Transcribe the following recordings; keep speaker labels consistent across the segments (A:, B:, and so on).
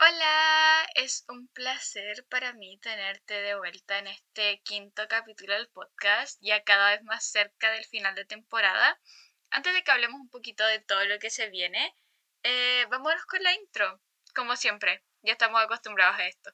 A: Hola, es un placer para mí tenerte de vuelta en este quinto capítulo del podcast, ya cada vez más cerca del final de temporada. Antes de que hablemos un poquito de todo lo que se viene, eh, vámonos con la intro, como siempre, ya estamos acostumbrados a esto.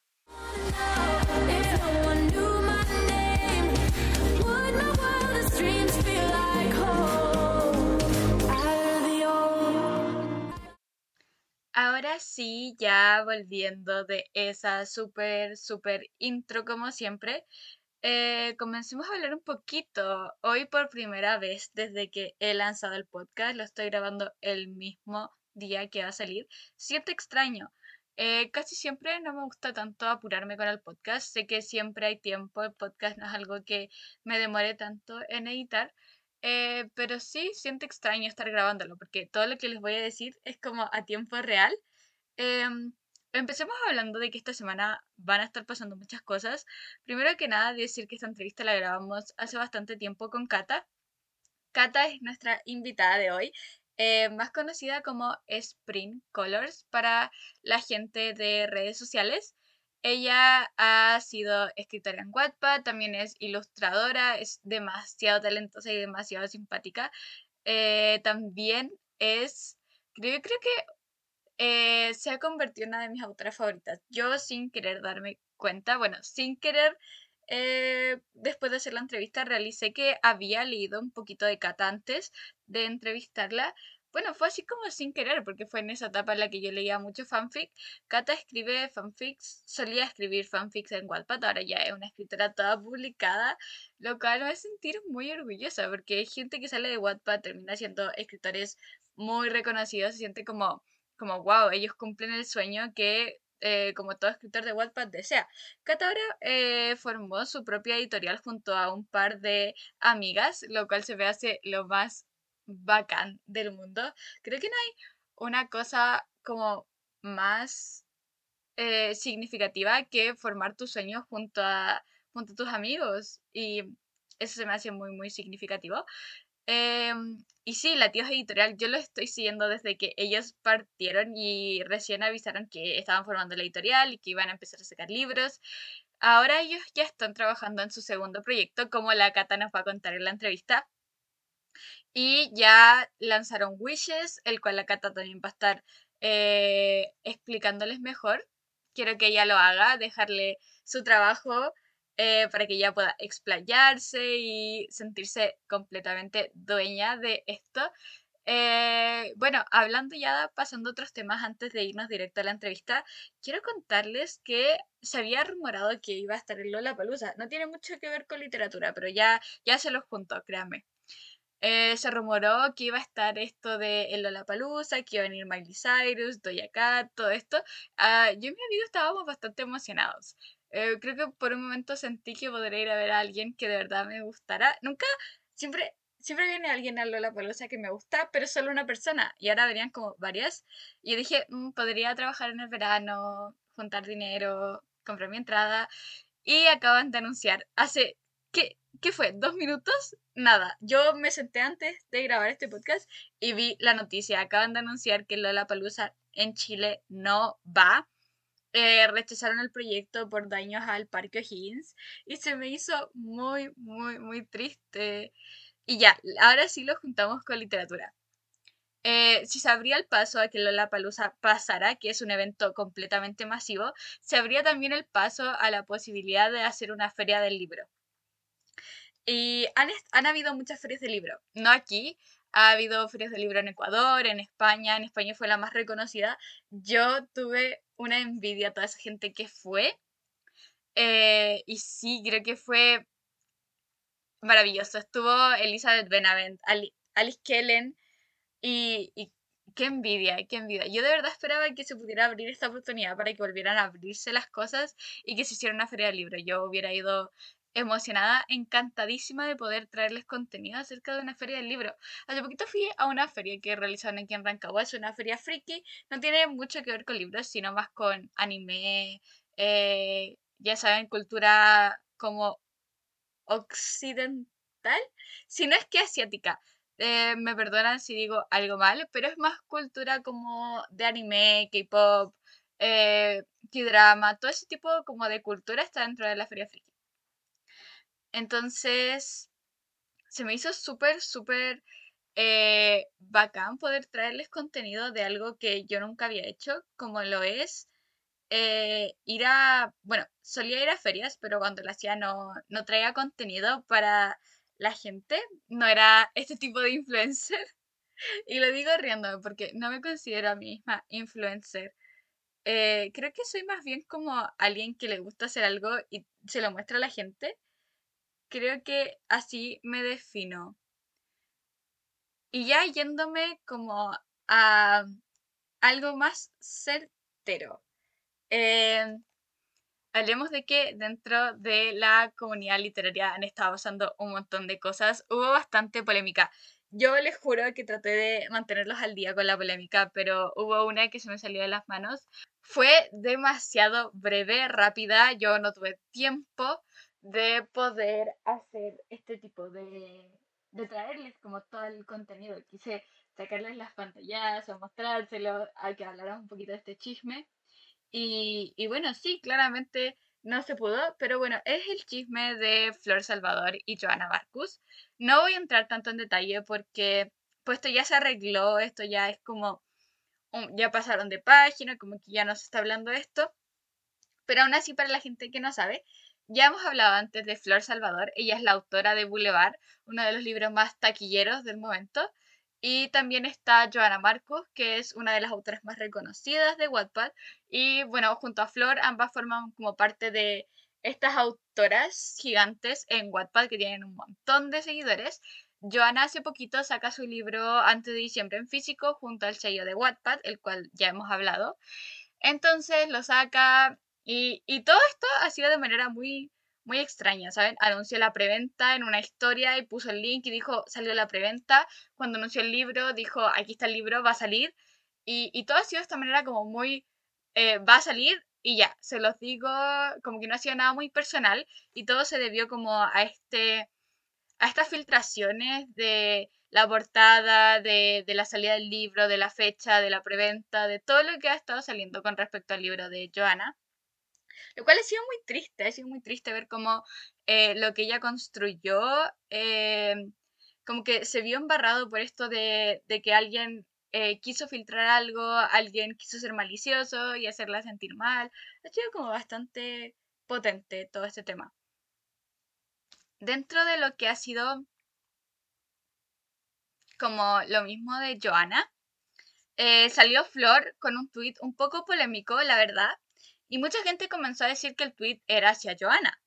A: Ahora sí, ya volviendo de esa súper, súper intro como siempre, eh, comencemos a hablar un poquito. Hoy por primera vez desde que he lanzado el podcast, lo estoy grabando el mismo día que va a salir. Siento extraño. Eh, casi siempre no me gusta tanto apurarme con el podcast. Sé que siempre hay tiempo, el podcast no es algo que me demore tanto en editar. Eh, pero sí siento extraño estar grabándolo porque todo lo que les voy a decir es como a tiempo real. Em, empecemos hablando de que esta semana van a estar pasando muchas cosas. Primero que nada, decir que esta entrevista la grabamos hace bastante tiempo con Kata. Kata es nuestra invitada de hoy, eh, más conocida como Spring Colors para la gente de redes sociales. Ella ha sido escritora en Wattpad, también es ilustradora, es demasiado talentosa y demasiado simpática. Eh, también es, creo, creo que eh, se ha convertido en una de mis autoras favoritas. Yo sin querer darme cuenta, bueno, sin querer, eh, después de hacer la entrevista, realicé que había leído un poquito de Cata antes de entrevistarla bueno, fue así como sin querer, porque fue en esa etapa en la que yo leía mucho fanfic. Kata escribe fanfics, solía escribir fanfics en Wattpad, ahora ya es una escritora toda publicada, lo cual me hace sentir muy orgullosa, porque gente que sale de Wattpad, termina siendo escritores muy reconocidos, se siente como, como wow, ellos cumplen el sueño que eh, como todo escritor de Wattpad desea. Kata ahora eh, formó su propia editorial junto a un par de amigas, lo cual se ve hace lo más bacán del mundo. Creo que no hay una cosa como más eh, significativa que formar tus sueños junto a, junto a tus amigos. Y eso se me hace muy, muy significativo. Em, y sí, la Tíos Editorial, yo lo estoy siguiendo desde que ellos partieron y recién avisaron que estaban formando la editorial y que iban a empezar a sacar libros. Ahora ellos ya están trabajando en su segundo proyecto, como la Cata nos va a contar en la entrevista. Y ya lanzaron Wishes, el cual la Cata también va a estar eh, explicándoles mejor. Quiero que ella lo haga, dejarle su trabajo eh, para que ella pueda explayarse y sentirse completamente dueña de esto. Eh, bueno, hablando ya, pasando otros temas antes de irnos directo a la entrevista, quiero contarles que se había rumorado que iba a estar en Lola Palusa. No tiene mucho que ver con literatura, pero ya, ya se los junto, créanme. Eh, se rumoró que iba a estar esto de el Lollapalooza, que iba a venir Miley Cyrus, Doja todo esto. Uh, yo y mi amigo estábamos bastante emocionados. Eh, creo que por un momento sentí que podría ir a ver a alguien que de verdad me gustara. Nunca, siempre, siempre viene alguien a Lollapalooza que me gusta, pero solo una persona. Y ahora venían como varias. Y dije, mm, podría trabajar en el verano, juntar dinero, comprar mi entrada. Y acaban de anunciar, hace, ¿qué? ¿Qué fue? ¿Dos minutos? Nada. Yo me senté antes de grabar este podcast y vi la noticia. Acaban de anunciar que Lola Palusa en Chile no va. Eh, rechazaron el proyecto por daños al Parque O'Higgins y se me hizo muy, muy, muy triste. Y ya, ahora sí lo juntamos con literatura. Eh, si se abría el paso a que Lola Palusa pasara, que es un evento completamente masivo, se abría también el paso a la posibilidad de hacer una feria del libro. Y han, han habido muchas ferias de libro, no aquí, ha habido ferias de libro en Ecuador, en España, en España fue la más reconocida. Yo tuve una envidia a toda esa gente que fue. Eh, y sí, creo que fue maravilloso. Estuvo Elizabeth Benavent, Alice Kellen y, y, qué envidia, qué envidia. Yo de verdad esperaba que se pudiera abrir esta oportunidad para que volvieran a abrirse las cosas y que se hiciera una feria de libro. Yo hubiera ido emocionada, encantadísima de poder traerles contenido acerca de una feria del libro. Hace poquito fui a una feria que realizaron aquí en Rancagua, es una feria friki, no tiene mucho que ver con libros, sino más con anime, eh, ya saben, cultura como occidental, si no es que asiática. Eh, me perdonan si digo algo mal, pero es más cultura como de anime, K-pop, eh, drama todo ese tipo como de cultura está dentro de la Feria Friki. Entonces, se me hizo súper, súper eh, bacán poder traerles contenido de algo que yo nunca había hecho, como lo es eh, ir a, bueno, solía ir a ferias, pero cuando lo hacía no, no traía contenido para la gente, no era este tipo de influencer. Y lo digo riéndome porque no me considero a mí misma influencer. Eh, creo que soy más bien como alguien que le gusta hacer algo y se lo muestra a la gente. Creo que así me defino. Y ya yéndome como a algo más certero. Eh, hablemos de que dentro de la comunidad literaria han estado pasando un montón de cosas. Hubo bastante polémica. Yo les juro que traté de mantenerlos al día con la polémica, pero hubo una que se me salió de las manos. Fue demasiado breve, rápida. Yo no tuve tiempo de poder hacer este tipo de, de traerles como todo el contenido. Quise sacarles las pantallas o mostrárselo, a que hablaran un poquito de este chisme. Y, bueno, sí, claramente no se pudo, pero bueno, es el chisme de Flor Salvador y Joana Barcus. No voy a entrar tanto en detalle porque pues esto ya se arregló, esto ya es como, ya pasaron de página, como que ya no se está hablando de esto. Pero aún así, para la gente que no sabe, ya hemos hablado antes de Flor Salvador, ella es la autora de Boulevard, uno de los libros más taquilleros del momento. Y también está Joana Marcos, que es una de las autoras más reconocidas de Wattpad. Y bueno, junto a Flor, ambas forman como parte de estas autoras gigantes en Wattpad que tienen un montón de seguidores. Joana hace poquito saca su libro antes de diciembre en físico junto al sello de Wattpad, el cual ya hemos hablado. Entonces lo saca y, y todo esto ha sido de manera muy muy extraña, ¿saben? Anunció la preventa en una historia y puso el link y dijo, salió la preventa. Cuando anunció el libro, dijo, aquí está el libro, va a salir. Y, todo ha sido de esta manera como muy, eh, va a salir y ya, se los digo, como que no ha sido nada muy personal y todo se debió como a este, a estas filtraciones de la portada, de, de la salida del libro, de la fecha, de la preventa, de todo lo que ha estado saliendo con respecto al libro de Joana. Lo cual ha sido muy triste, ha sido muy triste ver cómo eh, lo que ella construyó, eh, como que se vio embarrado por esto de, que alguien eh, quiso filtrar algo, alguien quiso ser malicioso y hacerla sentir mal. Ha sido como bastante potente todo este tema. Dentro de lo que ha sido como lo mismo de Joana, salió Flor con un tuit un poco polémico, la verdad, y mucha gente comenzó a decir que el tweet era hacia Joana.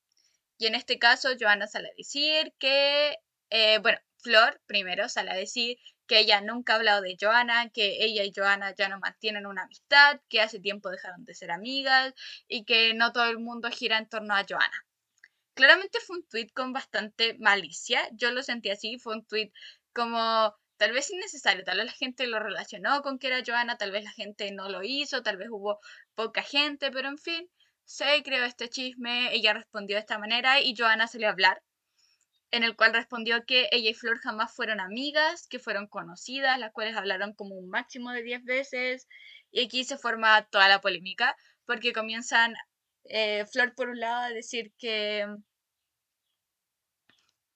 A: Y en este caso, Joana sale a decir que, eh, bueno, Flor primero sale a decir que ella nunca ha hablado de Joana, que ella y Joana ya no mantienen una amistad, que hace tiempo dejaron de ser amigas y que no todo el mundo gira en torno a Joana. Claramente fue un tweet con bastante malicia, yo lo sentí así, fue un tweet como tal vez innecesario, tal vez la gente lo relacionó con que era Joana, tal vez la gente no lo hizo, tal vez hubo poca gente, pero en fin, se creó este chisme, ella respondió de esta manera y Joana salió a hablar, en el cual respondió que ella y Flor jamás fueron amigas, que fueron conocidas, las cuales hablaron como un máximo de 10 veces, y aquí se forma toda la polémica, porque comienzan eh, Flor por un lado a decir que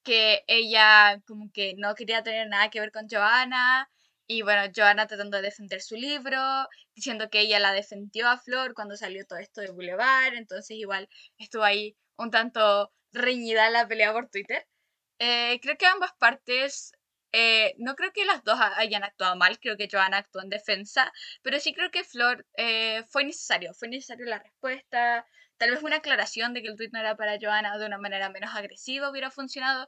A: que ella como que no quería tener nada que ver con Joana y bueno, Joana tratando de defender su libro, diciendo que ella la defendió a Flor cuando salió todo esto de Boulevard, entonces igual estuvo ahí un tanto reñida la pelea por Twitter. Eh, creo que ambas partes, eh, no creo que las dos hayan actuado mal, creo que Joana actuó en defensa, pero sí creo que Flor eh, fue necesario, fue necesario la respuesta, Tal vez una aclaración de que el tweet no era para Joana de una manera menos agresiva hubiera funcionado.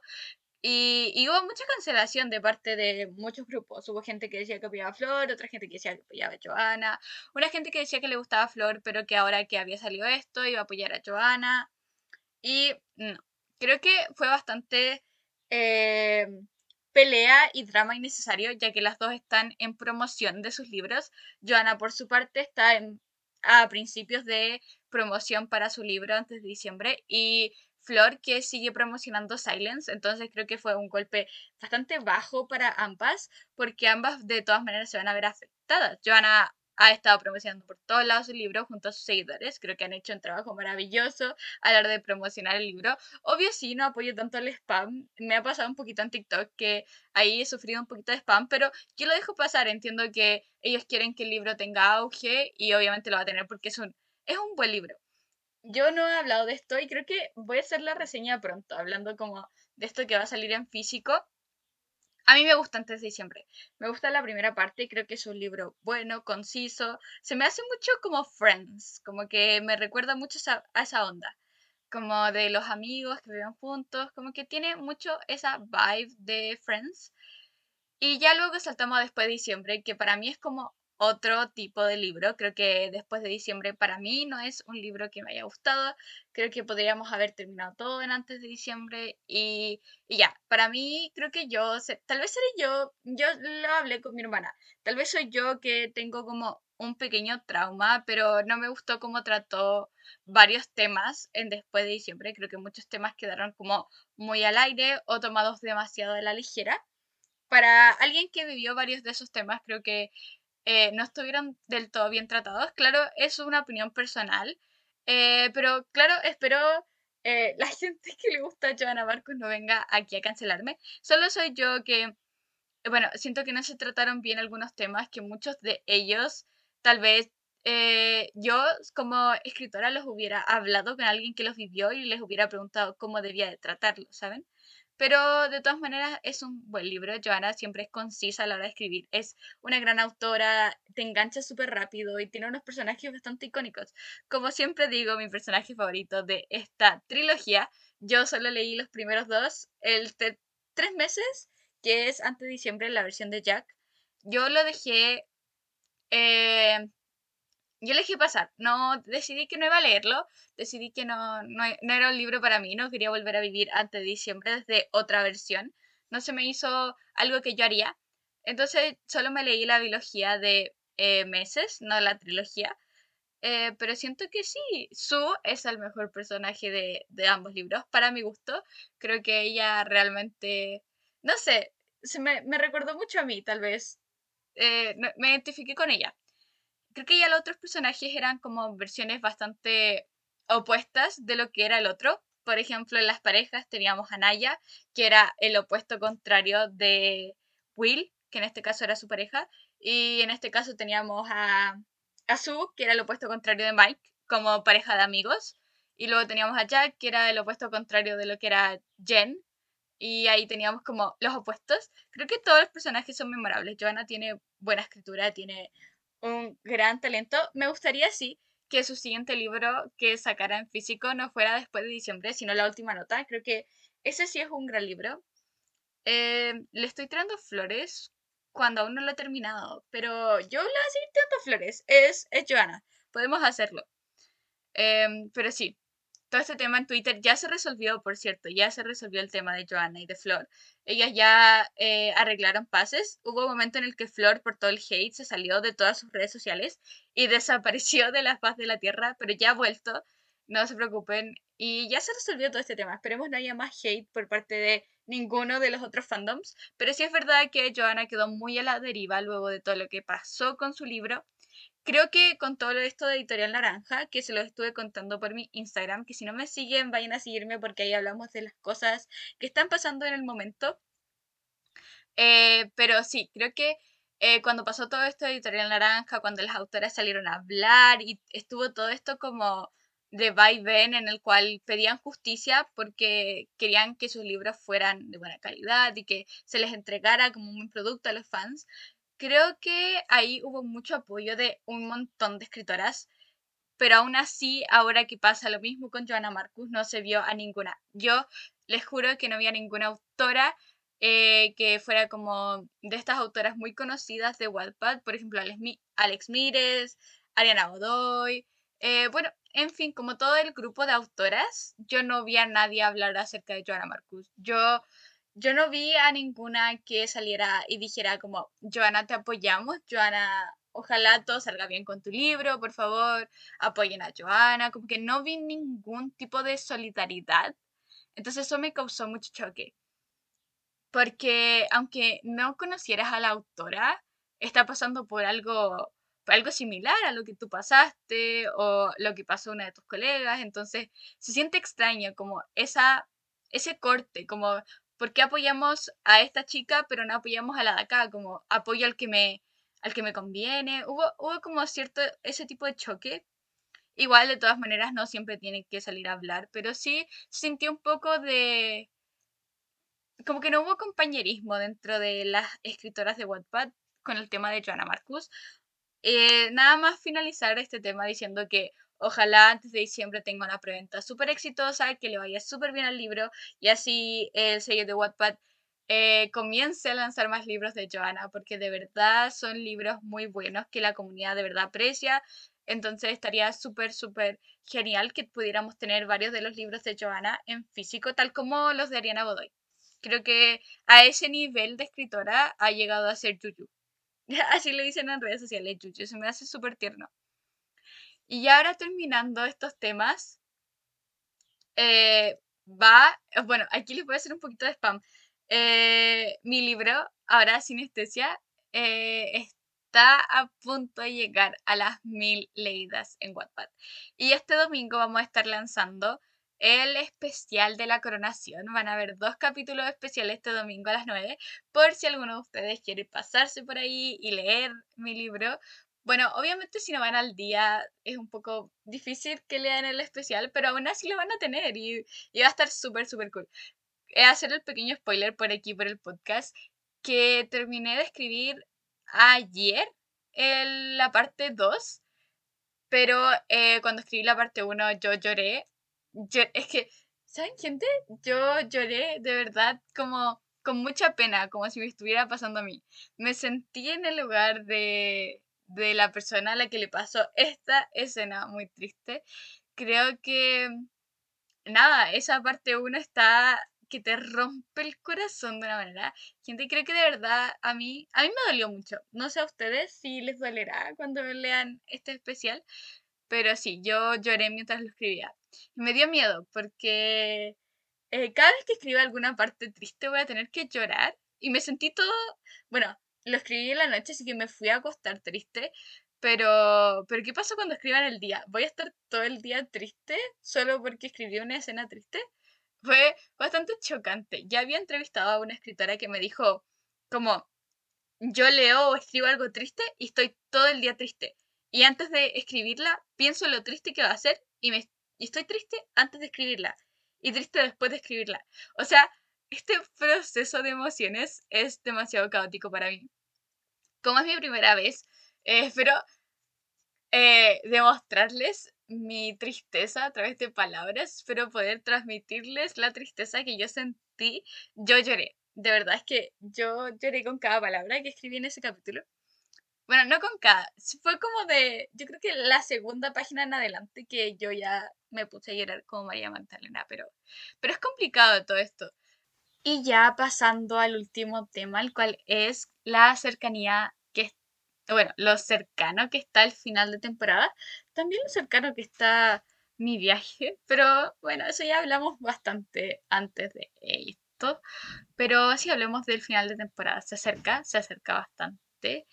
A: Y, hubo mucha cancelación de parte de muchos grupos. Hubo gente que decía que apoyaba a Flor, otra gente que decía que apoyaba a Joana, una gente que decía que le gustaba a Flor, pero que ahora que había salido esto iba a apoyar a Joana. Y no, creo que fue bastante eh, pelea y drama innecesario, ya que las dos están en promoción de sus libros. Joana, por su parte, está en a principios de promoción para su libro antes de diciembre y Flor que sigue promocionando Silence, entonces creo que fue un golpe bastante bajo para ambas porque ambas de todas maneras se van a ver afectadas. Joana ha estado promocionando por todos lados el libro junto a sus seguidores. Creo que han hecho un trabajo maravilloso a la hora de promocionar el libro. Obvio sí, no apoyo tanto el spam. Me ha pasado un poquito en TikTok que ahí he sufrido un poquito de spam, pero yo lo dejo pasar. Entiendo que ellos quieren que el libro tenga auge y obviamente lo va a tener porque es un, es un buen libro. Yo no he hablado de esto y creo que voy a hacer la reseña pronto, hablando como de esto que va a salir en físico a mí me gusta antes de diciembre. Me gusta la primera parte, creo que es un libro bueno, conciso. Se me hace mucho como Friends, como que me recuerda mucho a esa onda. Como de los amigos que viven juntos, como que tiene mucho esa vibe de Friends. Y ya luego saltamos después de diciembre, que para mí es como otro tipo de libro. Creo que después de diciembre para mí no es un libro que me haya gustado. Creo que podríamos haber terminado todo en antes de diciembre y, ya, para mí creo que yo, tal vez seré yo, yo lo hablé con mi hermana, tal vez soy yo que tengo como un pequeño trauma, pero no me gustó cómo trató varios temas en después de diciembre. Creo que muchos temas quedaron como muy al aire o tomados demasiado de la ligera. Para alguien que vivió varios de esos temas, creo que eh, no estuvieron del todo bien tratados. Claro, es una opinión personal, eh, pero claro, espero eh, la gente que le gusta a Joana Marcos no venga aquí a cancelarme. Solo soy yo que, bueno, siento que no se trataron bien algunos temas, que muchos de ellos tal vez yo como escritora los hubiera hablado con alguien que los vivió y les hubiera preguntado cómo debía de tratarlo, ¿saben? Pero de todas maneras es un buen libro. Joana siempre es concisa a la hora de escribir. Es una gran autora, te engancha súper rápido y tiene unos personajes bastante icónicos. Como siempre digo, mi personaje favorito de esta trilogía, yo solo leí los primeros dos, el de tres meses, que es antes de diciembre, la versión de Jack. Yo lo dejé eh, yo elegí pasar, no decidí que no iba a leerlo, decidí que no, no, era un libro para mí, no quería volver a vivir antes de diciembre desde otra versión, no se me hizo algo que yo haría, entonces solo me leí la biología de eh, meses, no la trilogía, eh, pero siento que sí, Sue es el mejor personaje de, de, ambos libros, para mi gusto, creo que ella realmente, no sé, se me, me recordó mucho a mí, tal vez, eh, me identifiqué con ella creo que ya los otros personajes eran como versiones bastante opuestas de lo que era el otro. Por ejemplo, en las parejas teníamos a Naya, que era el opuesto contrario de Will, que en este caso era su pareja, y en este caso teníamos a, a Sue, que era el opuesto contrario de Mike, como pareja de amigos, y luego teníamos a Jack, que era el opuesto contrario de lo que era Jen, y ahí teníamos como los opuestos. Creo que todos los personajes son memorables. Joanna tiene buena escritura, tiene un gran talento. Me gustaría, sí, que su siguiente libro que sacara en físico no fuera después de diciembre, sino la última nota. Creo que ese sí es un gran libro. Eh, le estoy tirando flores cuando aún no lo he terminado, pero yo le voy a seguir tirando flores. Es, es Joana. Podemos hacerlo. Em, pero sí, todo este tema en Twitter ya se resolvió, por cierto, ya se resolvió el tema de Joana y de Flor. Ellas ya eh, arreglaron pases. Hubo un momento en el que Flor, por todo el hate, se salió de todas sus redes sociales y desapareció de la faz de la tierra, pero ya ha vuelto. No se preocupen. Y ya se resolvió todo este tema. Esperemos no haya más hate por parte de ninguno de los otros fandoms. Pero sí es verdad que Joana quedó muy a la deriva luego de todo lo que pasó con su libro creo que con todo esto de Editorial Naranja, que se lo estuve contando por mi Instagram, que si no me siguen, vayan a seguirme porque ahí hablamos de las cosas que están pasando en el momento. Eh, pero sí, creo que eh, cuando pasó todo esto de Editorial Naranja, cuando las autoras salieron a hablar y estuvo todo esto como de vaivén en el cual pedían justicia porque querían que sus libros fueran de buena calidad y que se les entregara como un producto a los fans creo que ahí hubo mucho apoyo de un montón de escritoras, pero aún así, ahora que pasa lo mismo con Joanna Marcus, no se vio a ninguna. Yo les juro que no había ninguna autora eh, que fuera como de estas autoras muy conocidas de Wattpad, por ejemplo, Alex Mires, Ariana Godoy, eh, bueno, en fin, como todo el grupo de autoras, yo no vi a nadie hablar acerca de Joanna Marcus. Yo yo no vi a ninguna que saliera y dijera como, Joana, te apoyamos, Joana, ojalá todo salga bien con tu libro, por favor, apoyen a Joana, como que no vi ningún tipo de solidaridad. Entonces eso me causó mucho choque. Porque aunque no conocieras a la autora, está pasando por algo algo similar a lo que tú pasaste o lo que pasó una de tus colegas, entonces se siente extraño como esa, ese corte, como ¿por qué apoyamos a esta chica pero no apoyamos a la de acá? Como apoyo al que me, al que me conviene. Hubo, hubo como cierto, ese tipo de choque. Igual, de todas maneras, no siempre tiene que salir a hablar, pero sí sentí un poco de... Como que no hubo compañerismo dentro de las escritoras de Wattpad con el tema de Joanna Marcus. Eh, nada más finalizar este tema diciendo que ojalá antes de diciembre tenga una preventa súper exitosa, que le vaya súper bien al libro y así el sello de Wattpad eh, comience a lanzar más libros de Joanna, porque de verdad son libros muy buenos que la comunidad de verdad aprecia. Entonces estaría súper, súper genial que pudiéramos tener varios de los libros de Joanna en físico, tal como los de Ariana Godoy. Creo que a ese nivel de escritora ha llegado a ser Juju. Así le dicen en redes sociales, Juju. Se me hace súper tierno. Y ahora terminando estos temas, eh, va, bueno, aquí les voy a hacer un poquito de spam. Eh, mi libro, ahora Sinestesia, eh, está a punto de llegar a las mil leídas en Wattpad. Y este domingo vamos a estar lanzando el especial de la coronación. Van a haber dos capítulos especiales este domingo a las 9, por si alguno de ustedes quiere pasarse por ahí y leer mi libro. Bueno, obviamente si no van al día es un poco difícil que lean el especial, pero aún así lo van a tener y, y va a estar súper, súper cool. Voy a hacer el pequeño spoiler por aquí, por el podcast, que terminé de escribir ayer en la parte 2, pero eh, cuando escribí la parte 1 yo lloré. es que, ¿saben, gente? Yo lloré de verdad como con mucha pena, como si me estuviera pasando a mí. Me sentí en el lugar de, de la persona a la que le pasó esta escena muy triste. Creo que, nada, esa parte 1 está que te rompe el corazón de una manera. Gente, creo que de verdad a mí, a mí me dolió mucho. No sé a ustedes si les dolerá cuando lean este especial, pero sí, yo lloré mientras lo escribía. Y me dio miedo porque eh, cada vez que escriba alguna parte triste voy a tener que llorar. Y me sentí todo, bueno, lo escribí en la noche, así que me fui a acostar triste. Pero, pero ¿qué pasa cuando escriba en el día? ¿Voy a estar todo el día triste solo porque escribí una escena triste? Fue bastante chocante. Ya había entrevistado a una escritora que me dijo, como, yo leo o escribo algo triste y estoy todo el día triste. Y antes de escribirla, pienso lo triste que va a ser y, me, y estoy triste antes de escribirla. Y triste después de escribirla. O sea, este proceso de emociones es demasiado caótico para mí. Como es mi primera vez, espero eh, demostrarles mi tristeza a través de palabras, espero poder transmitirles la tristeza que yo sentí. Yo lloré, de verdad es que yo lloré con cada palabra que escribí en ese capítulo. Bueno, no con cada, fue como de, yo creo que la segunda página en adelante que yo ya me puse a llorar como María Magdalena, pero, pero es complicado todo esto. Y ya pasando al último tema, el cual es la cercanía que, bueno, lo cercano que está el final de temporada, también lo cercano que está mi viaje, pero bueno, eso ya hablamos bastante antes de esto, pero si hablemos del final de temporada, se acerca, se acerca bastante.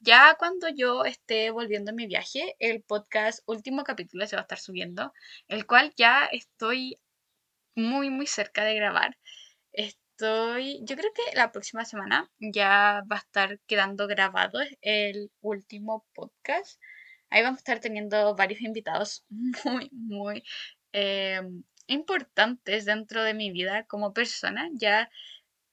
A: Ya cuando yo esté volviendo a mi viaje, el podcast último capítulo se va a estar subiendo, el cual ya estoy muy, muy cerca de grabar. Estoy, yo creo que la próxima semana ya va a estar quedando grabado el último podcast. Ahí vamos a estar teniendo varios invitados muy, muy eh, importantes dentro de mi vida como persona. Ya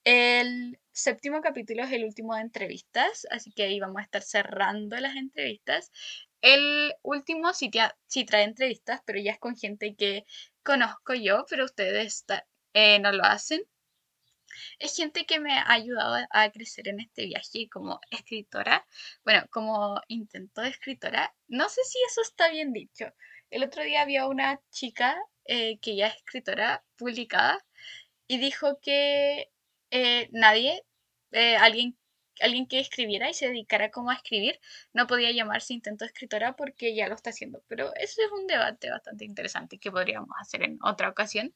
A: el séptimo capítulo es el último de entrevistas, así que ahí vamos a estar cerrando las entrevistas. El último sí, trae entrevistas, pero ya es con gente que conozco yo, pero ustedes eh, no lo hacen. Es gente que me ha ayudado a crecer en este viaje como escritora, bueno, como intento de escritora. No sé si eso está bien dicho. El otro día había una chica eh, que ya es escritora publicada y dijo que eh, nadie, alguien alguien que escribiera y se dedicara como a escribir no podía llamarse intento escritora porque ya lo está haciendo. Pero eso es un debate bastante interesante que podríamos hacer en otra ocasión.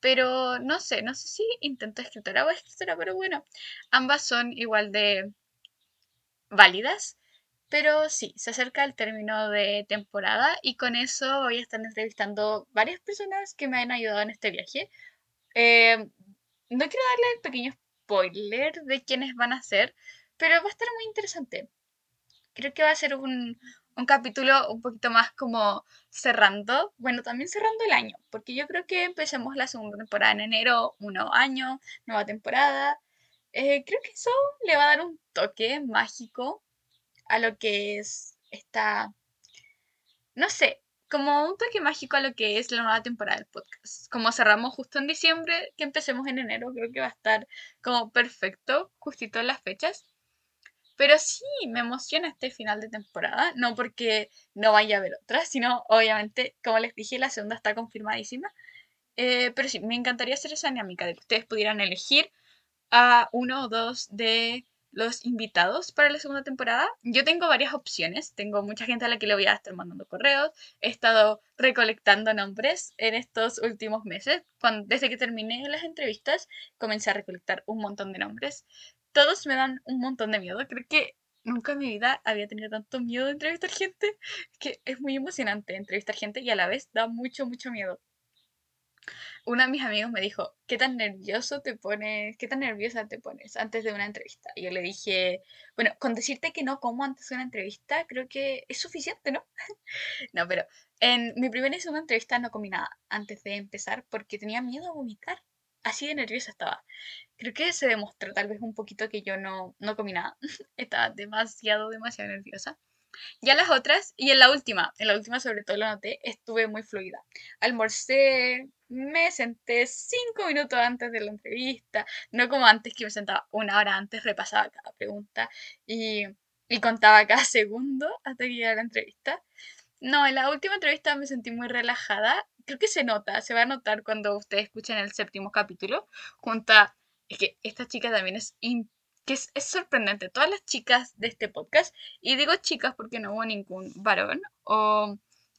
A: Pero no sé, no sé si intento escritora o escritora, pero bueno, ambas son igual de válidas. Pero sí, se acerca el término de temporada y con eso voy a entrevistando varias personas que me han ayudado en este viaje. Eh, no quiero darle el pequeño spoiler de quiénes van a ser, pero va a estar muy interesante. Creo que va a ser un, un capítulo un poquito más como cerrando, bueno, también cerrando el año, porque yo creo que empecemos la segunda temporada en enero, un nuevo año, nueva temporada. Eh, creo que eso le va a dar un toque mágico a lo que es esta, no sé, como un toque mágico a lo que es la nueva temporada del podcast. Como cerramos justo en diciembre, que empecemos en enero, creo que va a estar como perfecto, justito en las fechas. Pero sí, me emociona este final de temporada, no porque no vaya a haber otra, sino obviamente, como les dije, la segunda está confirmadísima. Eh, pero sí, me encantaría hacer esa dinámica de que ustedes pudieran elegir a uno o dos de los invitados para la segunda temporada. Yo tengo varias opciones, tengo mucha gente a la que le voy a estar mandando correos, he estado recolectando nombres en estos últimos meses. Desde que terminé las entrevistas, comencé a recolectar un montón de nombres todos me dan un montón de miedo. Creo que nunca en mi vida había tenido tanto miedo de entrevistar gente, que es muy emocionante entrevistar gente y a la vez da mucho, mucho miedo. Uno de mis amigos me dijo, ¿qué tan nervioso te pones, qué tan nerviosa te pones antes de una entrevista? Y yo le dije, bueno, con decirte que no como antes de una entrevista, creo que es suficiente, ¿no? no, pero en mi primera y segunda entrevista no comí nada antes de empezar porque tenía miedo a vomitar así de nerviosa estaba. Creo que se demostró tal vez un poquito que yo no, no comí nada. estaba demasiado, demasiado nerviosa. Ya las otras, y en la última, en la última sobre todo lo noté, estuve muy fluida. Almorcé, me senté cinco minutos antes de la entrevista, no como antes que me sentaba una hora antes, repasaba cada pregunta y, y contaba cada segundo hasta que llegara la entrevista. No, en la última entrevista me sentí muy relajada. Creo que se nota, se va a notar cuando ustedes escuchen el séptimo capítulo. Junta, es que esta chica también es, que es, sorprendente. Todas las chicas de este podcast, y digo chicas porque no hubo ningún varón o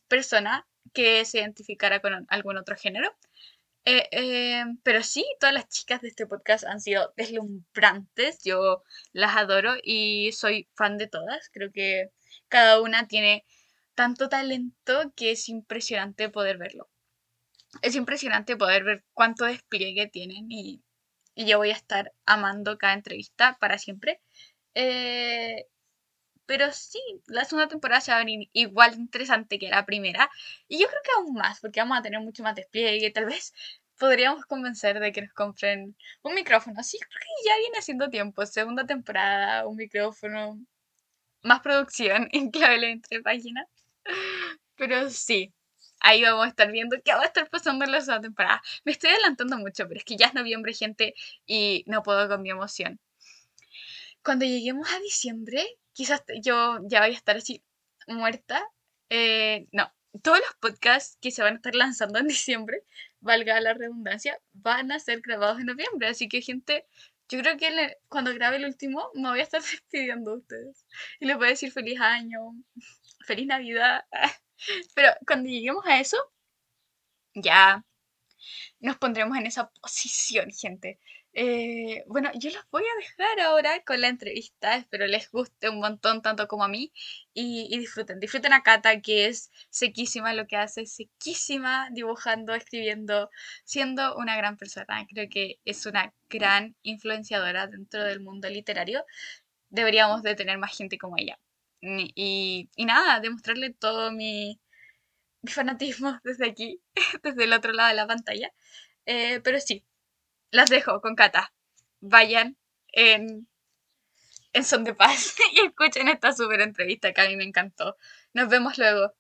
A: persona que se identificara con algún otro género. Eh, eh, pero sí, todas las chicas de este podcast han sido deslumbrantes. Yo las adoro y soy fan de todas. Creo que cada una tiene tanto talento que es impresionante poder verlo. Es impresionante poder ver cuánto despliegue tienen y, yo voy a estar amando cada entrevista para siempre. Eh, pero sí, la segunda temporada se va a venir igual interesante que la primera. Y yo creo que aún más, porque vamos a tener mucho más despliegue. Tal vez podríamos convencer de que nos compren un micrófono. Sí, creo que ya viene haciendo tiempo. Segunda temporada, un micrófono, más producción en clave entre páginas. Pero sí, ahí vamos a estar viendo qué va a estar pasando en la segunda temporada. Me estoy adelantando mucho, pero es que ya es noviembre, gente, y no puedo con mi emoción. Cuando lleguemos a diciembre, quizás yo ya voy a estar así muerta. Eh, no, todos los podcasts que se van a estar lanzando en diciembre, valga la redundancia, van a ser grabados en noviembre. Así que, gente, yo creo que cuando grabe el último me voy a estar despidiendo de ustedes. Y les voy a decir feliz año, feliz Navidad. Pero cuando lleguemos a eso, ya nos pondremos en esa posición, gente. Eh, bueno, yo los voy a dejar ahora con la entrevista. Espero les guste un montón, tanto como a mí. Y, disfruten. Disfruten a Cata, que es sequísima lo que hace, sequísima dibujando, escribiendo, siendo una gran persona. Creo que es una gran influenciadora dentro del mundo literario. Deberíamos de tener más gente como ella. Y, nada, demostrarle todo mi, fanatismo desde aquí, desde el otro lado de la pantalla. Eh, pero sí, las dejo con Cata. Vayan en, en Son de Paz y escuchen esta súper entrevista que a mí me encantó. Nos vemos luego.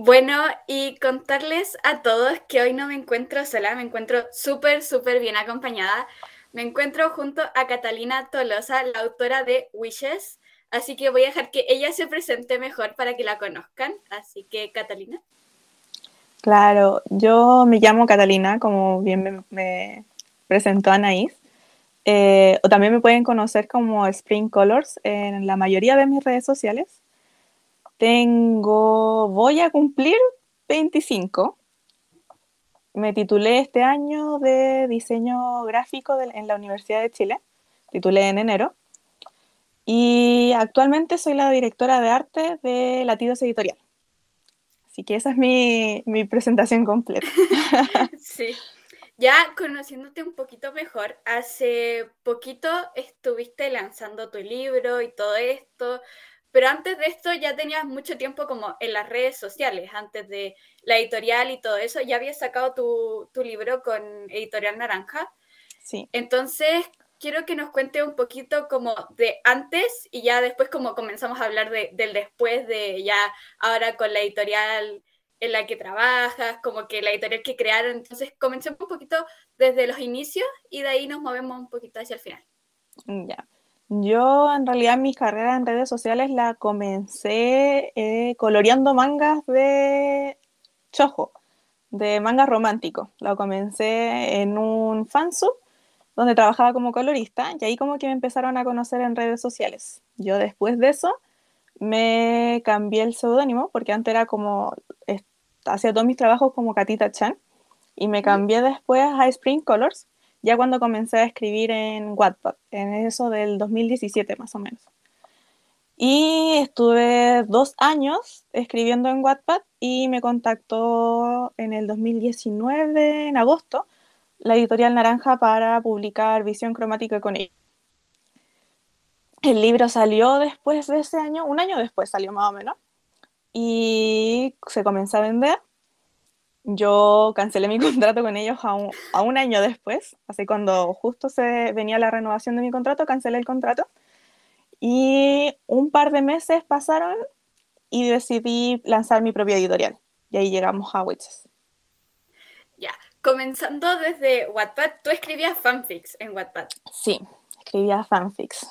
A: Bueno, y contarles a todos que hoy no me encuentro sola, me encuentro súper, súper bien acompañada. Me encuentro junto a Catalina Tolosa, la autora de Wishes, Así que voy a dejar que ella se presente mejor para que la conozcan. Así que, Catalina.
B: Claro, yo me llamo Catalina, como bien me, presentó Anaís. Eh, o también me pueden conocer como Spring Colors en la mayoría de mis redes sociales. Tengo, voy a cumplir 25. Me titulé este año de diseño gráfico en la Universidad de Chile. Titulé en enero. Y actualmente soy la directora de arte de Latidos Editorial. Así que esa es mi, mi presentación completa.
A: sí. Ya conociéndote un poquito mejor, hace poquito estuviste lanzando tu libro y todo esto, pero antes de esto ya tenías mucho tiempo como en las redes sociales, antes de la editorial y todo eso, ya habías sacado tu, tu libro con Editorial Naranja.
B: Sí.
A: Entonces, quiero que nos cuente un poquito como de antes y ya después como comenzamos a hablar de, del después de ya ahora con la editorial en la que trabajas, como que la editorial que crearon. Entonces comencemos un poquito desde los inicios y de ahí nos movemos un poquito hacia el final.
B: Ya. Yo en realidad mi carrera en redes sociales la comencé eh, coloreando mangas de chojo, de manga romántico. La comencé en un fansub donde trabajaba como colorista y ahí como que me empezaron a conocer en redes sociales. Yo después de eso me cambié el seudónimo porque antes era como, hacía todos mis trabajos como Katita Chan y me cambié después a Spring Colors ya cuando comencé a escribir en Wattpad, en eso del 2017 más o menos. Y estuve dos años escribiendo en Wattpad y me contactó en el 2019, en agosto, la editorial Naranja para publicar Visión Cromática con ella. El libro salió después de ese año, un año después salió más o menos, y se comenzó a vender. Yo cancelé mi contrato con ellos a un, año después, así cuando justo se venía la renovación de mi contrato, cancelé el contrato. Y un par de meses pasaron y decidí lanzar mi propia editorial. Y ahí llegamos a Witches.
A: Comenzando desde Wattpad, tú escribías fanfics en Wattpad.
B: Sí, escribía fanfics.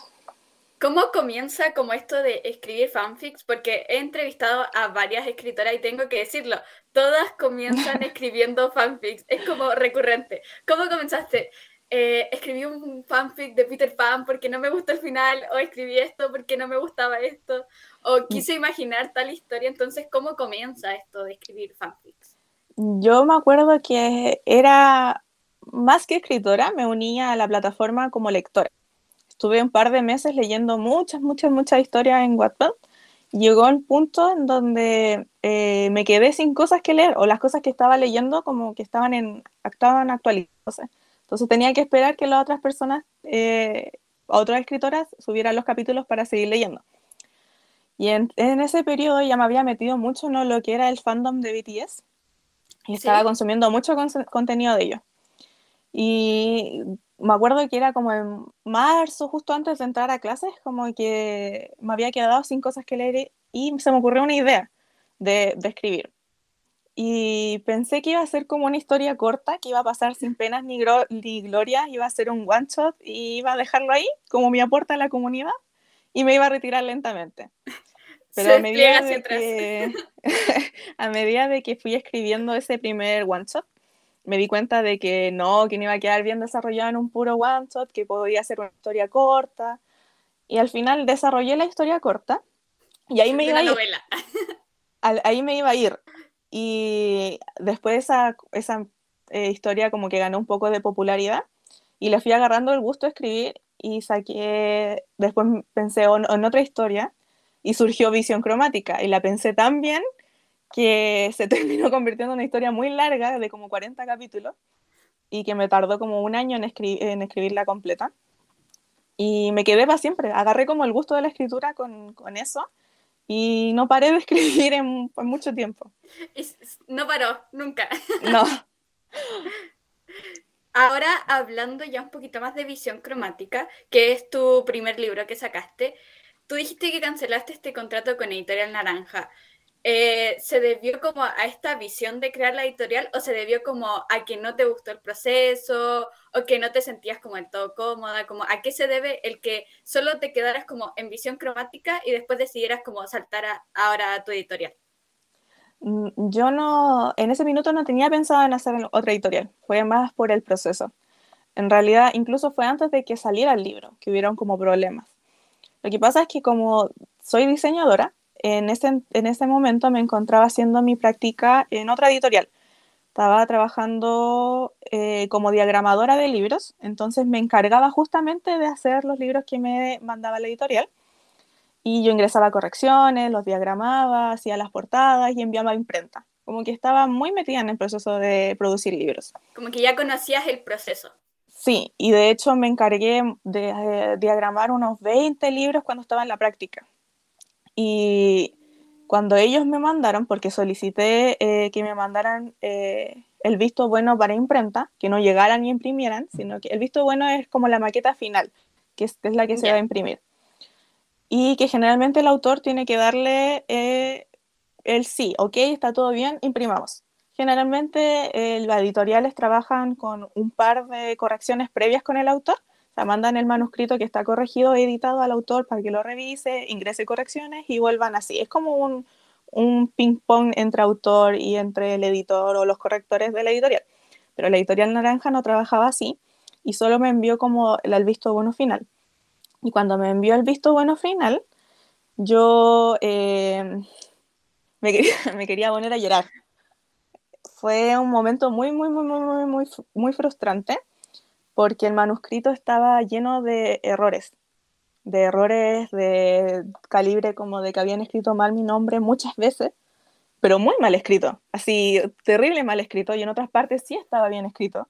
A: ¿Cómo comienza como esto de escribir fanfics? Porque he entrevistado a varias escritoras y tengo que decirlo, todas comienzan escribiendo fanfics, es como recurrente. ¿Cómo comenzaste? Eh, escribí un fanfic de Peter Pan porque no me gustó el final, o escribí esto porque no me gustaba esto, o quise imaginar tal historia, entonces, ¿cómo comienza esto de escribir fanfics?
B: Yo me acuerdo que era más que escritora, me unía a la plataforma como lectora. Estuve un par de meses leyendo muchas, muchas, muchas historias en Wattpad. Llegó el punto en donde eh, me quedé sin cosas que leer, o las cosas que estaba leyendo como que estaban, en, estaban actualizándose. Entonces tenía que esperar que las otras personas, eh, otras escritoras, subieran los capítulos para seguir leyendo. Y en, ese periodo ya me había metido mucho en lo que era el fandom de BTS, y estaba consumiendo mucho contenido de ellos. Y me acuerdo que era como en marzo, justo antes de entrar a clases, como que me había quedado sin cosas que leer y se me ocurrió una idea de, de escribir. Y pensé que iba a ser como una historia corta, que iba a pasar sin penas ni, ni gloria, iba a ser un one shot y iba a dejarlo ahí como mi aporte a la comunidad y me iba a retirar lentamente. Pero a medida, de que, a medida de que fui escribiendo ese primer one shot, me di cuenta de que no, que no iba a quedar bien desarrollado en un puro one shot, que podía ser una historia corta. Y al final desarrollé la historia corta y ahí me iba a ir. ahí me iba a ir. Y después esa, esa eh, historia como que ganó un poco de popularidad y le fui agarrando el gusto a escribir y saqué, después pensé en otra historia y surgió Visión Cromática y la pensé tan bien que se terminó convirtiendo en una historia muy larga de como 40 capítulos y que me tardó como un año en, en escribirla completa. Y me quedé para siempre, agarré como el gusto de la escritura con, con eso y no paré de escribir en, en mucho tiempo.
A: No paró, nunca.
B: No.
A: Ahora hablando ya un poquito más de visión cromática, que es tu primer libro que sacaste, Tú dijiste que cancelaste este contrato con Editorial Naranja. Eh, ¿Se debió como a esta visión de crear la editorial o se debió como a que no te gustó el proceso o que no te sentías como del todo cómoda? Como, ¿A qué se debe el que solo te quedaras como en visión cromática y después decidieras como saltar ahora a tu editorial?
B: Mm, yo no, en ese minuto no tenía pensado en hacer otra editorial, fue más por el proceso. En realidad, incluso fue antes de que saliera el libro, que hubieron como problemas. Lo que pasa es que como soy diseñadora, en ese, en ese momento me encontraba haciendo mi práctica en otra editorial. Estaba trabajando eh, como diagramadora de libros, entonces me encargaba justamente de hacer los libros que me mandaba la editorial. y yo ingresaba correcciones, los diagramaba, hacía las portadas y enviaba a imprenta. Como que estaba muy metida en el proceso de producir libros.
C: Como que ya conocías el proceso.
B: Sí, y de hecho me encargué de, eh, diagramar unos 20 libros cuando estaba en la práctica. Y cuando ellos me mandaron, porque solicité eh, que me mandaran eh, el visto bueno para imprenta, que no llegaran y imprimieran, sino que el visto bueno es como la maqueta final, que es, la que se va a imprimir. Y que generalmente el autor tiene que darle el sí, ok, está todo bien, imprimamos. Generalmente las editoriales trabajan con un par de correcciones previas con el autor, o sea, mandan el manuscrito que está corregido editado al autor para que lo revise, ingrese correcciones y vuelvan así. Es como un, un ping-pong entre autor y entre el editor o los correctores de la editorial. Pero la editorial Naranja no trabajaba así y solo me envió como el visto bueno final. Y cuando me envió el visto bueno final, yo eh, me quería poner a llorar fue un momento muy, muy, muy, muy, muy, muy, frustrante porque el manuscrito estaba lleno de errores, de errores de calibre como de que habían escrito mal mi nombre muchas veces, pero muy mal escrito, así terrible mal escrito, y en otras partes sí estaba bien escrito.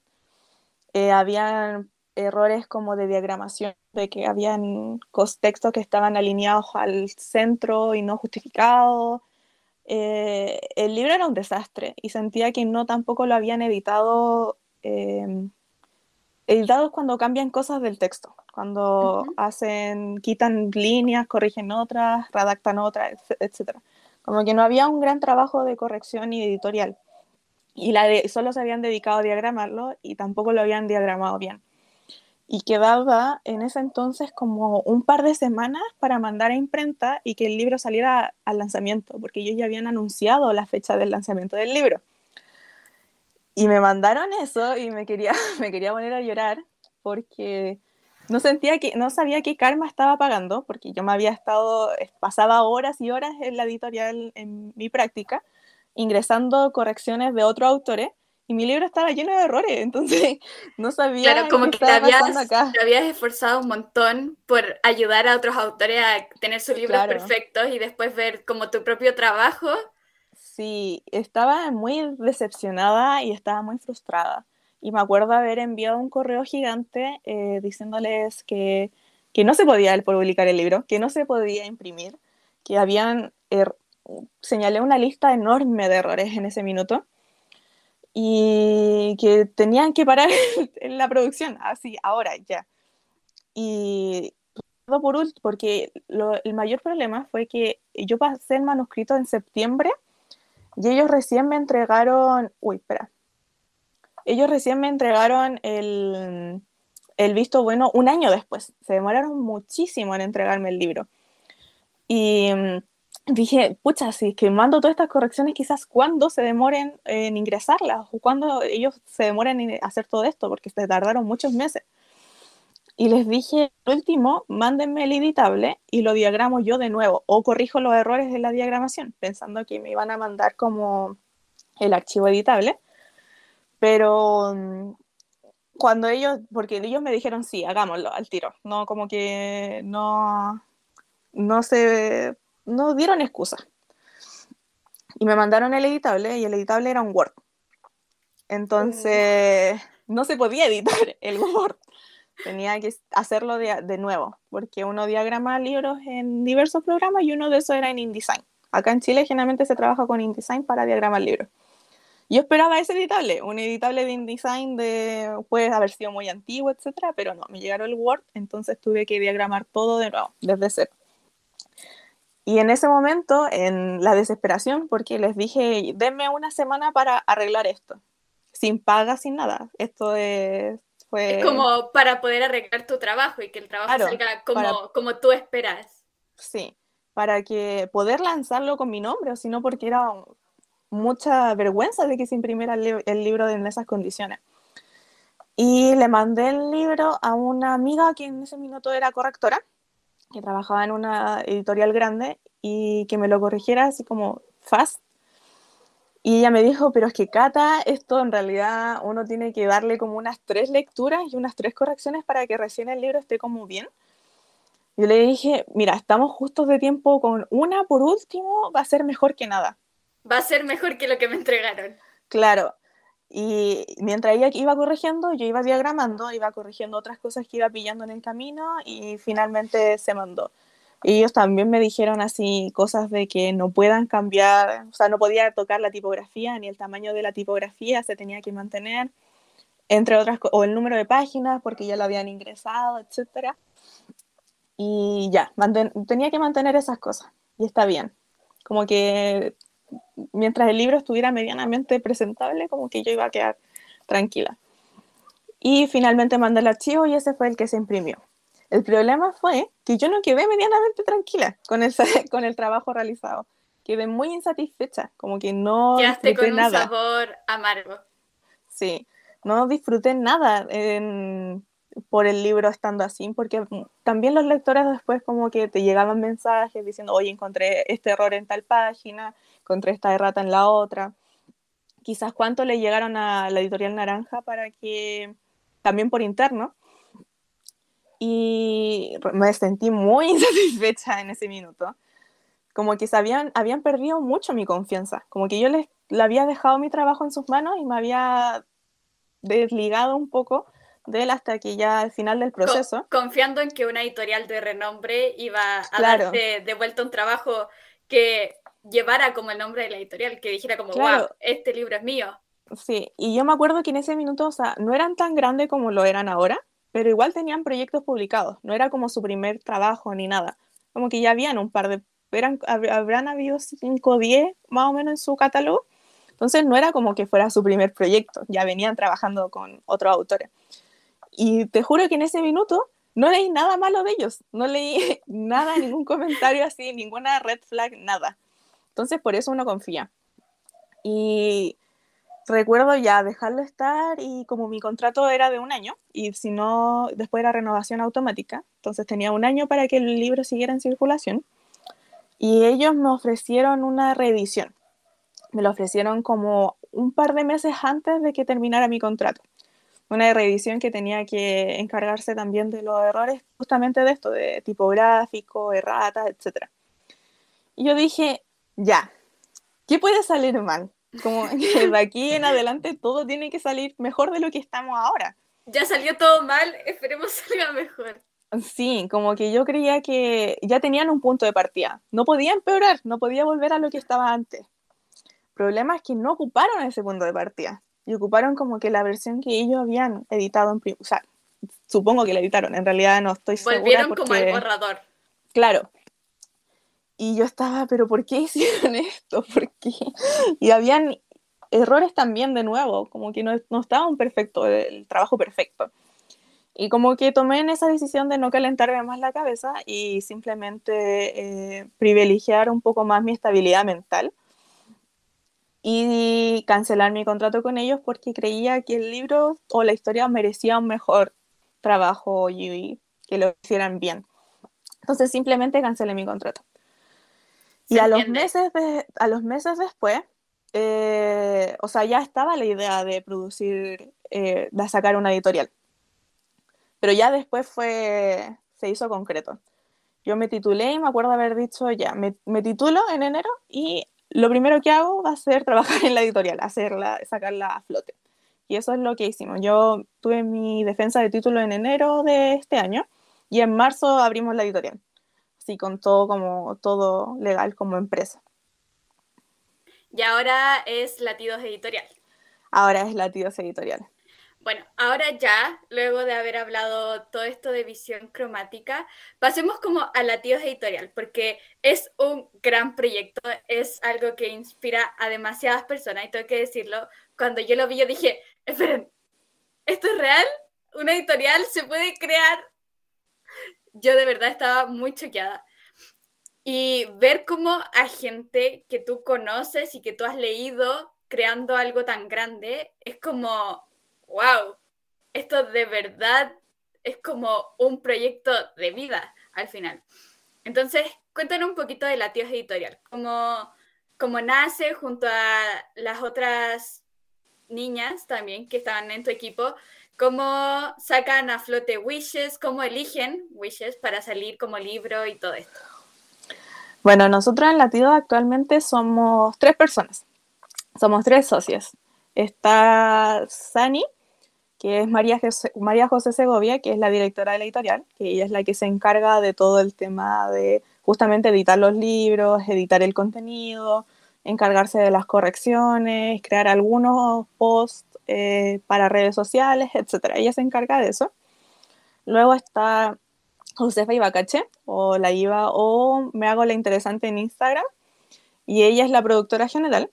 B: Eh, habían errores como de diagramación, de que habían textos que estaban alineados al centro y no justificados, eh, el libro era un desastre y sentía que no tampoco lo habían editado. Eh, editados cuando cambian cosas del texto, cuando hacen, quitan líneas, corrigen otras, redactan otras, etc. Como que no había un gran trabajo de corrección y editorial. Y la de, solo se habían dedicado a diagramarlo y tampoco lo habían diagramado bien y quedaba en ese entonces como un par de semanas para mandar a imprenta y que el libro saliera al lanzamiento, porque ellos ya habían anunciado la fecha del lanzamiento del libro. Y me mandaron eso y me quería, me quería poner a llorar porque no sentía que, no sabía qué karma estaba pagando, porque yo me había estado, pasaba horas y horas en la editorial en mi práctica, ingresando correcciones de otros autores y mi libro estaba lleno de errores, entonces no sabía
C: claro, como que te habías, acá. te habías esforzado un montón por ayudar a otros autores a tener sus libros perfectos y después ver como tu propio trabajo.
B: Sí, estaba muy decepcionada y estaba muy frustrada. Y me acuerdo haber enviado un correo gigante eh, diciéndoles que, que no se podía publicar el libro, que no se podía imprimir, que habían... Er señalé una lista enorme de errores en ese minuto y que tenían que parar en la producción, así, ahora ya. Y por último, porque el mayor problema fue que yo pasé el manuscrito en septiembre y ellos recién me entregaron, uy, espera, ellos recién me entregaron el, el visto bueno un año después, se demoraron muchísimo en entregarme el libro. Y dije, pucha, si es que mando todas estas correcciones, quizás cuándo se demoren en ingresarlas o cuándo ellos se demoren en hacer todo esto, porque se tardaron muchos meses. Y les dije, último, mándenme el editable y lo diagramo yo de nuevo o corrijo los errores de la diagramación, pensando que me iban a mandar como el archivo editable. Pero mm, cuando ellos, porque ellos me dijeron, sí, hagámoslo al tiro, no como que no, no se no dieron excusa. Y me mandaron el editable y el editable era un Word. Entonces, no se podía editar el Word. Tenía que hacerlo de, nuevo, porque uno diagrama libros en diversos programas y uno de esos era en InDesign. Acá en Chile generalmente se trabaja con InDesign para diagramar libros. Yo esperaba ese editable, un editable de InDesign de, puede haber sido muy antiguo, etcétera, pero no, me llegaron el Word, entonces tuve que diagramar todo de nuevo, desde cero. Y en ese momento, en la desesperación, porque les dije, denme una semana para arreglar esto, sin paga, sin nada. Esto es, fue...
C: Es como para poder arreglar tu trabajo y que el trabajo salga como, como tú esperas.
B: Sí, para que poder lanzarlo con mi nombre, o si no, porque era mucha vergüenza de que se imprimiera el, el libro en esas condiciones. Y le mandé el libro a una amiga que en ese minuto era correctora que trabajaba en una editorial grande y que me lo corrigiera así como fast. Y ella me dijo, pero es que Cata, esto en realidad uno tiene que darle como unas tres lecturas y unas tres correcciones para que recién el libro esté como bien. Yo le dije, mira, estamos justos de tiempo con una, por último, va a ser mejor que nada.
A: Va a ser mejor que lo que me entregaron.
B: Claro. Y mientras ella iba corrigiendo, yo iba diagramando, iba corrigiendo otras cosas que iba pillando en el camino y finalmente se mandó. Y ellos también me dijeron así cosas de que no puedan cambiar, o sea, no podía tocar la tipografía ni el tamaño de la tipografía, se tenía que mantener, entre otras o el número de páginas porque ya lo habían ingresado, etcétera. Y ya, tenía que mantener esas cosas y está bien. Como que mientras el libro estuviera medianamente presentable, como que yo iba a quedar tranquila. Y finalmente mandé el archivo y ese fue el que se imprimió. El problema fue que yo no quedé medianamente tranquila con el, con el trabajo realizado. Quedé muy insatisfecha, como que no
A: Quedaste con un sabor amargo.
B: Sí, no disfruté nada por el libro estando así, porque también los lectores después como que te llegaban mensajes diciendo, oye, encontré este error en tal página, encontré esta errata en la otra. Quizás cuánto le llegaron a la editorial Naranja para que, también por interno, y me sentí muy insatisfecha en ese minuto. Como que habían, habían perdido mucho mi confianza, como que yo les le había dejado mi trabajo en sus manos y me había desligado un poco de él hasta que ya al final del proceso.
A: confiando en que una editorial de renombre iba a darte de vuelta un trabajo que llevara como el nombre de la editorial, que dijera como, wow, este libro es mío.
B: Sí, y yo me acuerdo que en ese minuto, o sea, no eran tan grandes como lo eran ahora, pero igual tenían proyectos publicados, no era como su primer trabajo ni nada, como que ya habían un par de, eran, habrán habido 5 o 10 más o menos en su catálogo, entonces no era como que fuera su primer proyecto, ya venían trabajando con otros autores. Y te juro que en ese minuto no leí nada malo de ellos, no leí nada, ningún comentario así, ninguna red flag, nada. Entonces por eso uno confía. Y recuerdo ya dejarlo estar y como mi contrato era de un año y si no, después era renovación automática, entonces tenía un año para que el libro siguiera en circulación y ellos me ofrecieron una reedición. Me lo ofrecieron como un par de meses antes de que terminara mi contrato. Una reedición que tenía que encargarse también de los errores justamente de esto, de tipográfico, erratas, etc. Y yo dije, ya, ¿qué puede salir mal? Como que de aquí en adelante todo tiene que salir mejor de lo que estamos ahora.
A: Ya salió todo mal, esperemos salga mejor.
B: Sí, como que yo creía que ya tenían un punto de partida. No podía empeorar, no podía volver a lo que estaba antes. El problema es que no ocuparon ese punto de partida. Y ocuparon como que la versión que ellos habían editado en O sea, supongo que la editaron, en realidad no estoy
A: segura. Volvieron como el borrador.
B: Claro, y yo estaba, pero ¿por qué hicieron esto? ¿Por qué? Y habían errores también de nuevo, como que no, no estaba un perfecto, el trabajo perfecto. Y como que tomé en esa decisión de no calentarme más la cabeza y simplemente eh, privilegiar un poco más mi estabilidad mental y cancelar mi contrato con ellos porque creía que el libro o la historia merecía un mejor trabajo y que lo hicieran bien. Entonces simplemente cancelé mi contrato. Y a los, meses a los meses después, eh, o sea, ya estaba la idea de producir, eh, de sacar una editorial. Pero ya después fue, se hizo concreto. Yo me titulé y me acuerdo haber dicho ya, me, me titulo en enero y lo primero que hago va a ser trabajar en la editorial, hacerla, sacarla a flote. Y eso es lo que hicimos. Yo tuve mi defensa de título en enero de este año y en marzo abrimos la editorial y con todo como todo legal como empresa.
A: Y ahora es Latidos Editorial.
B: Ahora es Latidos Editorial.
A: Bueno, ahora ya, luego de haber hablado todo esto de visión cromática, pasemos como a Latidos Editorial, porque es un gran proyecto, es algo que inspira a demasiadas personas y tengo que decirlo, cuando yo lo vi yo dije, esperen, ¿esto es real? ¿Una editorial se puede crear yo de verdad estaba muy choqueada. Y ver cómo a gente que tú conoces y que tú has leído creando algo tan grande, es como, wow, esto de verdad es como un proyecto de vida al final. Entonces, cuéntanos un poquito de la Tíos Editorial, cómo, cómo nace junto a las otras niñas también que estaban en tu equipo,
C: ¿Cómo sacan a flote Wishes? ¿Cómo eligen Wishes para salir como libro y todo esto?
B: Bueno, nosotros en Latido actualmente somos tres personas. Somos tres socias. Está Sani, que es María José, María José Segovia, que es la directora de la editorial, que ella es la que se encarga de todo el tema de justamente editar los libros, editar el contenido, encargarse de las correcciones, crear algunos posts eh, para redes sociales, etc. Ella se encarga de eso. Luego está Josefa Ibacache, o la IVA, o me hago la interesante en Instagram, y ella es la productora general.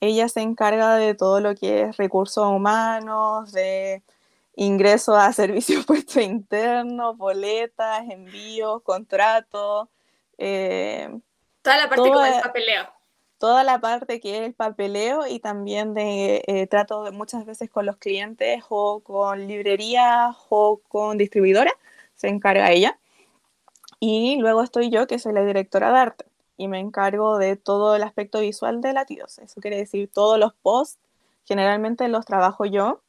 B: Ella se encarga de todo lo que es recursos humanos, de ingreso a servicios puestos internos, boletas, envíos, contratos.
C: Eh, toda la parte como el papeleo
B: toda la parte que es el papeleo y también de eh, trato de muchas veces con los clientes o con librerías o con distribuidoras, se encarga ella. Y luego estoy yo, que soy la directora de arte, y me encargo de todo el aspecto visual de Latidos. Eso quiere decir todos los posts, generalmente los trabajo yo,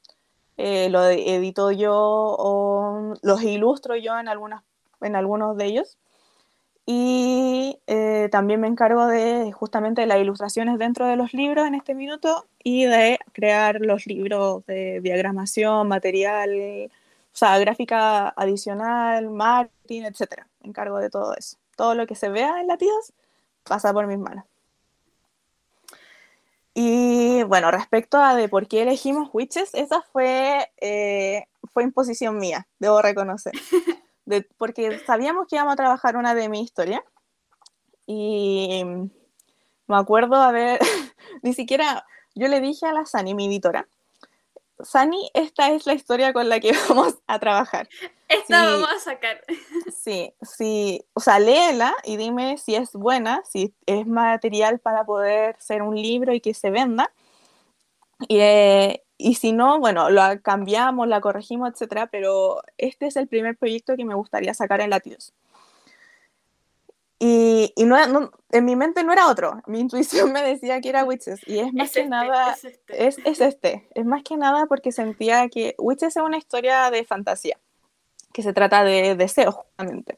B: eh, los edito yo o los ilustro yo en, algunas, en algunos de ellos y eh, también me encargo de justamente las ilustraciones dentro de los libros en este minuto y de crear los libros de diagramación, material, o sea, gráfica adicional, marketing, etc. Me encargo de todo eso. Todo lo que se vea en latidos pasa por mis manos. Y bueno, respecto a de por qué elegimos Witches, esa fue, eh, fue imposición mía, debo reconocer. porque sabíamos que íbamos a trabajar una de mi historia y me acuerdo a ver, ni siquiera yo le dije a la Sani, mi editora, Sani, esta es la historia con la que vamos a trabajar.
C: Esta vamos a sacar.
B: Sí, sí, o sea, léela y dime si es buena, si es material para poder ser un libro y que se venda. Y, eh, y si no, bueno, lo cambiamos, la corregimos, etcétera, pero este es el primer proyecto que me gustaría sacar en Latidos. Y, y no, en mi mente no era otro, mi intuición me decía que era Witches, y es más que este, nada, es este. Es, es este, es más que nada porque sentía que Witches es una historia de fantasía, que se trata de deseos justamente.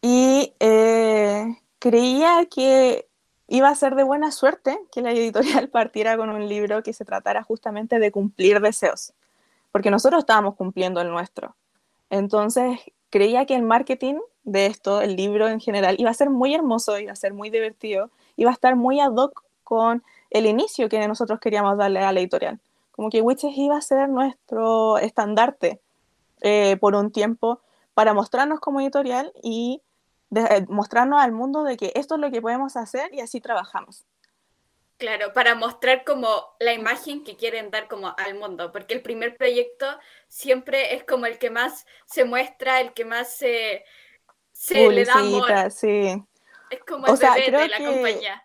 B: Y eh, creía que iba a ser de buena suerte que la editorial partiera con un libro que se tratara justamente de cumplir deseos, porque nosotros estábamos cumpliendo el nuestro. Entonces, creía que el marketing de esto, el libro en general, iba a ser muy hermoso, iba a ser muy divertido, iba a estar muy ad hoc con el inicio que nosotros queríamos darle a la editorial. Como que Witches iba a ser nuestro estandarte eh, por un tiempo para mostrarnos como editorial y de, mostrarnos al mundo de que esto es lo que podemos hacer y así trabajamos.
C: Claro, para mostrar como la imagen que quieren dar como al mundo, porque el primer proyecto siempre es como el que más se muestra, el que más se, se le da amor.
B: Sí.
C: Es como el bebé de la compañía.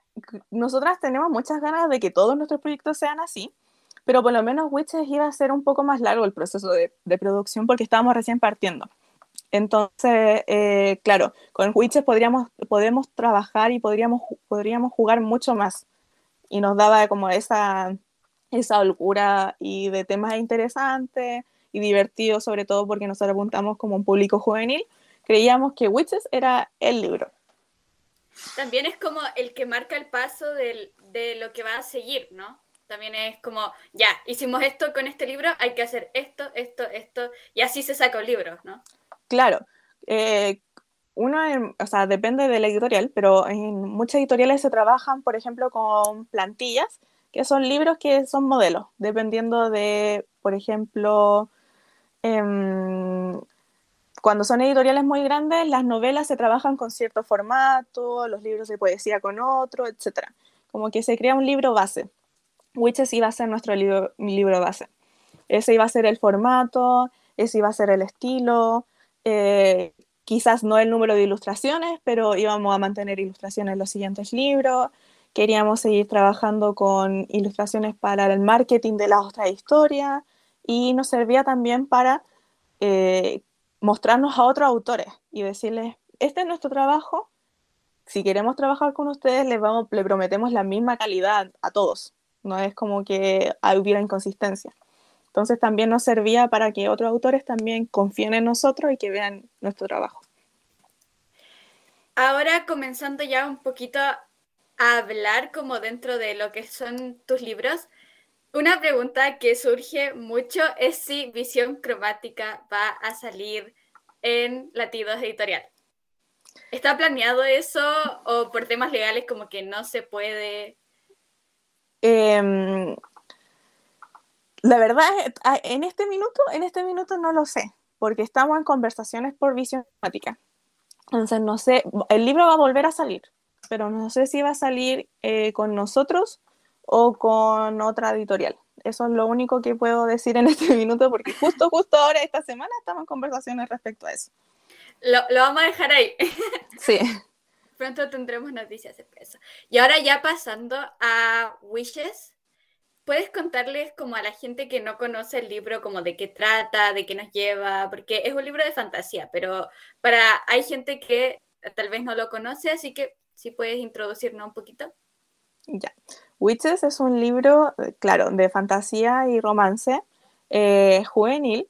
B: Nosotras tenemos muchas ganas de que todos nuestros proyectos sean así, pero por lo menos Witches iba a ser un poco más largo el proceso de, producción porque estábamos recién partiendo. Entonces, eh, claro, con Witches podríamos, podemos trabajar y podríamos, podríamos jugar mucho más. Y nos daba como esa, esa holgura y de temas interesantes y divertidos, sobre todo porque nosotros apuntamos como un público juvenil. Creíamos que Witches era el libro.
C: También es como el que marca el paso de lo que va a seguir, ¿no? También es como, ya, hicimos esto con este libro, hay que hacer esto, esto, esto, y así se saca un libro, ¿no?
B: Claro, eh, uno, o sea, depende de la editorial, pero en muchas editoriales se trabajan, por ejemplo, con plantillas, que son libros que son modelos, dependiendo de, por ejemplo, em, cuando son editoriales muy grandes, las novelas se trabajan con cierto formato, los libros de poesía con otro, etc. Como que se crea un libro base. Witches iba a ser nuestro libro, libro base. Ese iba a ser el formato, ese iba a ser el estilo, eh, quizás no el número de ilustraciones, pero íbamos a mantener ilustraciones en los siguientes libros. Queríamos seguir trabajando con ilustraciones para el marketing de las otras historias y nos servía también para eh, mostrarnos a otros autores y decirles, este es nuestro trabajo, si queremos trabajar con ustedes, les, vamos, le prometemos la misma calidad a todos. No es como que hubiera inconsistencia. Entonces también nos servía para que otros autores también confíen en nosotros y que vean nuestro trabajo.
A: Ahora comenzando ya un poquito a hablar como dentro de lo que son tus libros, una pregunta que surge mucho es si Visión Cromática va a salir en Latidos Editorial. ¿Está planeado eso o por temas legales como que no se puede?
B: Em, la verdad, en este minuto, en este minuto no lo sé, porque estamos en conversaciones por visión cromática. Entonces, no sé, el libro va a volver a salir, pero no sé si va a salir eh, con nosotros o con otra editorial. Eso es lo único que puedo decir en este minuto, porque justo, justo ahora, esta semana, estamos en conversaciones respecto a eso.
A: Lo, lo vamos a dejar ahí.
B: Sí.
A: Pronto tendremos noticias de eso. Y ahora ya pasando a Wishes, ¿puedes contarles como a la gente que no conoce el libro, como de qué trata, de qué nos lleva? Porque es un libro de fantasía, pero para hay gente que tal vez no lo conoce, así que si puedes introducirnos un poquito.
B: Ya. Witches es un libro, claro, de fantasía y romance eh, juvenil,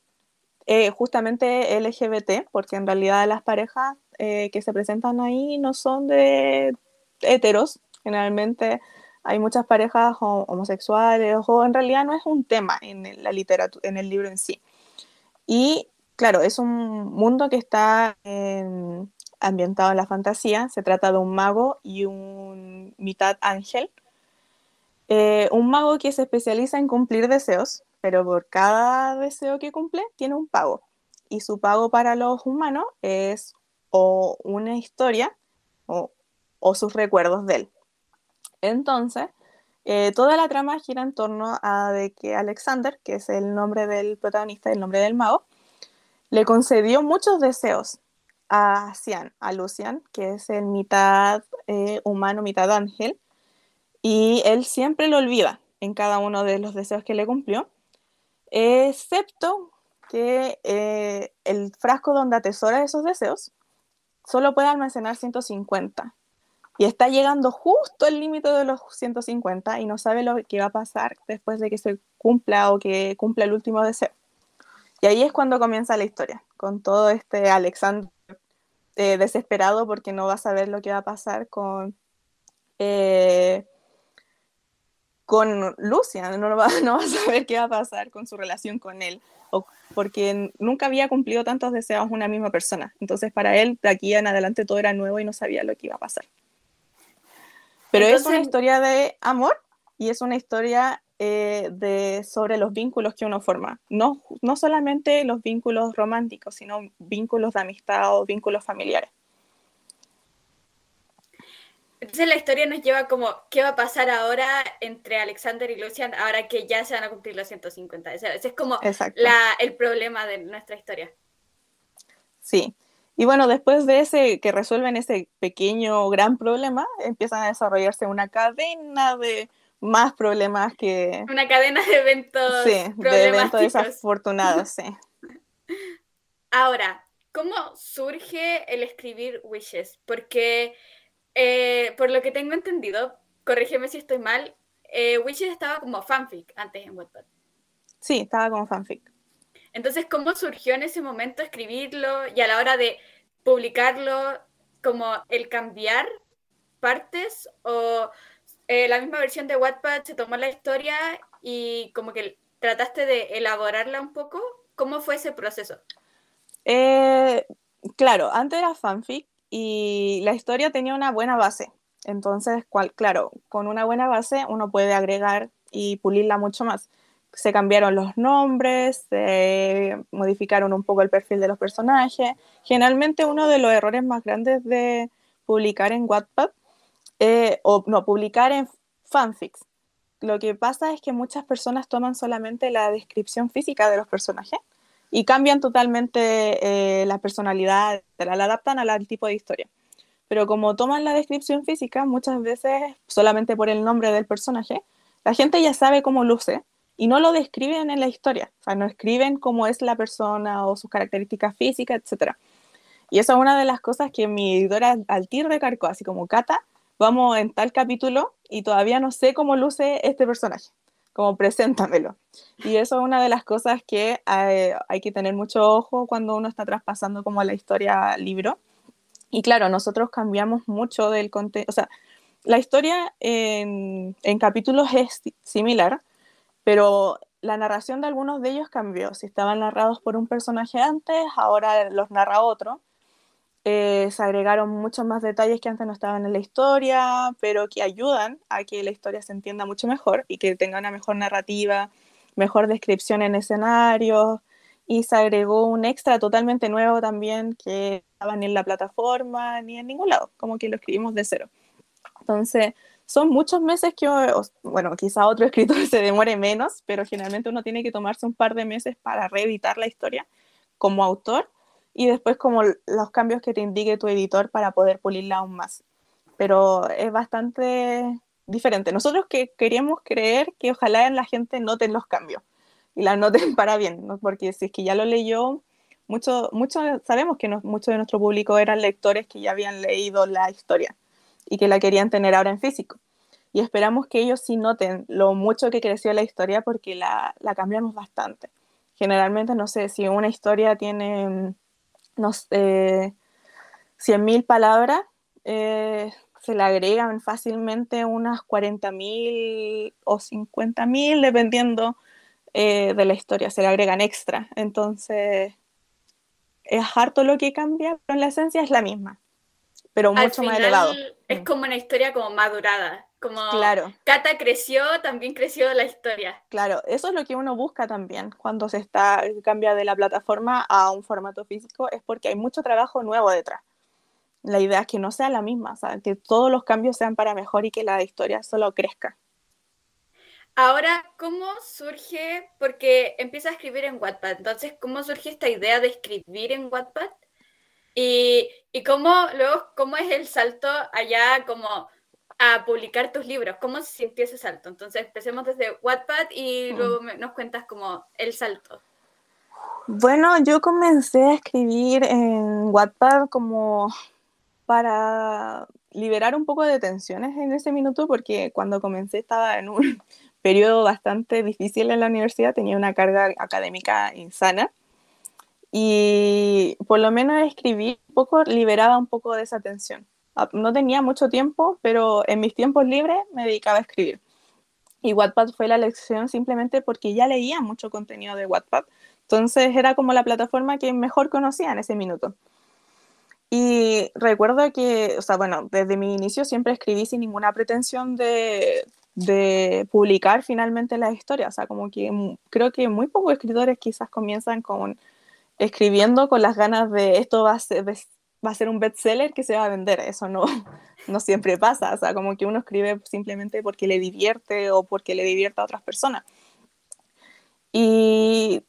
B: eh, justamente LGBT, porque en realidad las parejas eh, que se presentan ahí no son de heteros, generalmente hay muchas parejas homosexuales o en realidad no es un tema en la literatura, en el libro en sí. Y claro, es un mundo que está ambientado en la fantasía, se trata de un mago y un mitad ángel. Eh, un mago que se especializa en cumplir deseos, pero por cada deseo que cumple tiene un pago. Y su pago para los humanos es o una historia o, sus recuerdos de él. Entonces, eh, toda la trama gira en torno a de que Alexander, que es el nombre del protagonista, el nombre del mago, le concedió muchos deseos a Cian, a Lucian, que es el mitad eh, humano, mitad ángel, y él siempre lo olvida en cada uno de los deseos que le cumplió excepto que eh, el frasco donde atesora esos deseos solo puede almacenar 150 y está llegando justo al límite de los 150 y no sabe lo que va a pasar después de que se cumpla o que cumpla el último deseo. Y ahí es cuando comienza la historia, con todo este Alexander eh, desesperado porque no va a saber lo que va a pasar con eh, con Lucian, no va, no va a saber qué va a pasar con su relación con él, o porque nunca había cumplido tantos deseos una misma persona. Entonces para él de aquí en adelante todo era nuevo y no sabía lo que iba a pasar. Pero es una historia de amor y es una historia eh, de, sobre los vínculos que uno forma. No, no solamente los vínculos románticos, sino vínculos de amistad o vínculos familiares.
A: Entonces la historia nos lleva como, ¿qué va a pasar ahora entre Alexander y Lucian ahora que ya se van a cumplir los 150? Ese, es como el problema de nuestra historia.
B: Sí. Y bueno, después de ese, que resuelven ese pequeño, gran problema, empiezan a desarrollarse una cadena de más problemas que...
A: Una cadena de eventos.
B: Sí, de eventos desafortunados, sí.
A: Ahora, ¿cómo surge el escribir Wishes? Porque eh, por lo que tengo entendido, corrígeme si estoy mal, eh, Wishes estaba como fanfic antes en Wattpad.
B: Sí, estaba como fanfic.
A: Entonces, ¿cómo surgió en ese momento escribirlo y a la hora de publicarlo, como el cambiar partes o eh, la misma versión de Wattpad se tomó la historia y como que trataste de elaborarla un poco? ¿Cómo fue ese proceso?
B: claro, antes era fanfic, y la historia tenía una buena base. Entonces, cual, claro, con una buena base uno puede agregar y pulirla mucho más. Se cambiaron los nombres, se modificaron un poco el perfil de los personajes. Generalmente uno de los errores más grandes de publicar en Wattpad, eh, o no, publicar en fanfics, lo que pasa es que muchas personas toman solamente la descripción física de los personajes y cambian totalmente eh, la personalidad, la adaptan al tipo de historia. Pero como toman la descripción física, muchas veces solamente por el nombre del personaje, la gente ya sabe cómo luce y no lo describen en la historia. O sea, no escriben cómo es la persona o sus características físicas, etc. Y eso es una de las cosas que mi editora al tir recargó, así como Cata, vamos en tal capítulo y todavía no sé cómo luce este personaje como preséntamelo. Y eso es una de las cosas que hay, hay que tener mucho ojo cuando uno está traspasando como la historia libro. Y claro, nosotros cambiamos mucho del contenido, o sea, la historia en, en, capítulos es similar, pero la narración de algunos de ellos cambió. Si estaban narrados por un personaje antes, ahora los narra otro. Eh, se agregaron muchos más detalles que antes no estaban en la historia, pero que ayudan a que la historia se entienda mucho mejor y que tenga una mejor narrativa, mejor descripción en escenarios. Y se agregó un extra totalmente nuevo también que estaba ni en la plataforma ni en ningún lado, como que lo escribimos de cero. Entonces, son muchos meses que, bueno, quizá otro escritor se demore menos, pero generalmente uno tiene que tomarse un par de meses para reeditar la historia como autor y después como los cambios que te indique tu editor para poder pulirla aún más. Pero es bastante diferente. Nosotros que queríamos creer que ojalá la gente noten los cambios y la noten para bien, ¿no? porque si es que ya lo leyó, mucho, mucho, sabemos que no, mucho de nuestro público eran lectores que ya habían leído la historia y que la querían tener ahora en físico. Y esperamos que ellos sí noten lo mucho que creció la historia porque la, la cambiamos bastante. Generalmente, no sé, si una historia tiene no sé, 100.000 palabras, eh, se le agregan fácilmente unas 40.000 o 50.000, dependiendo eh, de la historia, se le agregan extra. Entonces, es harto lo que cambia, pero en la esencia es la misma, pero mucho más elevado.
C: Es mm. como una historia como madurada. Como claro. Cata creció, también creció la historia.
B: Claro, eso es lo que uno busca también cuando se está cambia de la plataforma a un formato físico, es porque hay mucho trabajo nuevo detrás. La idea es que no sea la misma, que todos los cambios sean para mejor y que la historia solo crezca.
C: Ahora, ¿cómo surge? Porque empieza a escribir en Wattpad, entonces, ¿cómo surge esta idea de escribir en Wattpad? Y, y cómo luego, ¿cómo es el salto allá como a publicar tus libros? ¿Cómo se sintió ese salto? Entonces, empecemos desde Wattpad y mm. luego nos cuentas como el salto.
B: Bueno, yo comencé a escribir en Wattpad como para liberar un poco de tensiones en ese minuto, porque cuando comencé estaba en un periodo bastante difícil en la universidad, tenía una carga académica insana. Y por lo menos escribir un poco liberaba un poco de esa tensión. Ah, no tenía mucho tiempo, pero en mis tiempos libres me dedicaba a escribir. Y Wattpad fue la elección simplemente porque ya leía mucho contenido de Wattpad. Entonces era como la plataforma que mejor conocía en ese minuto. Y recuerdo que, o sea, bueno, desde mi inicio siempre escribí sin ninguna pretensión de, de publicar finalmente las historias. O sea, como que creo que muy pocos escritores quizás comienzan con escribiendo con las ganas de esto va a ser, va a ser un bestseller que se va a vender. Eso no, no siempre pasa. O sea, como que uno escribe simplemente porque le divierte o porque le divierta a otras personas. Y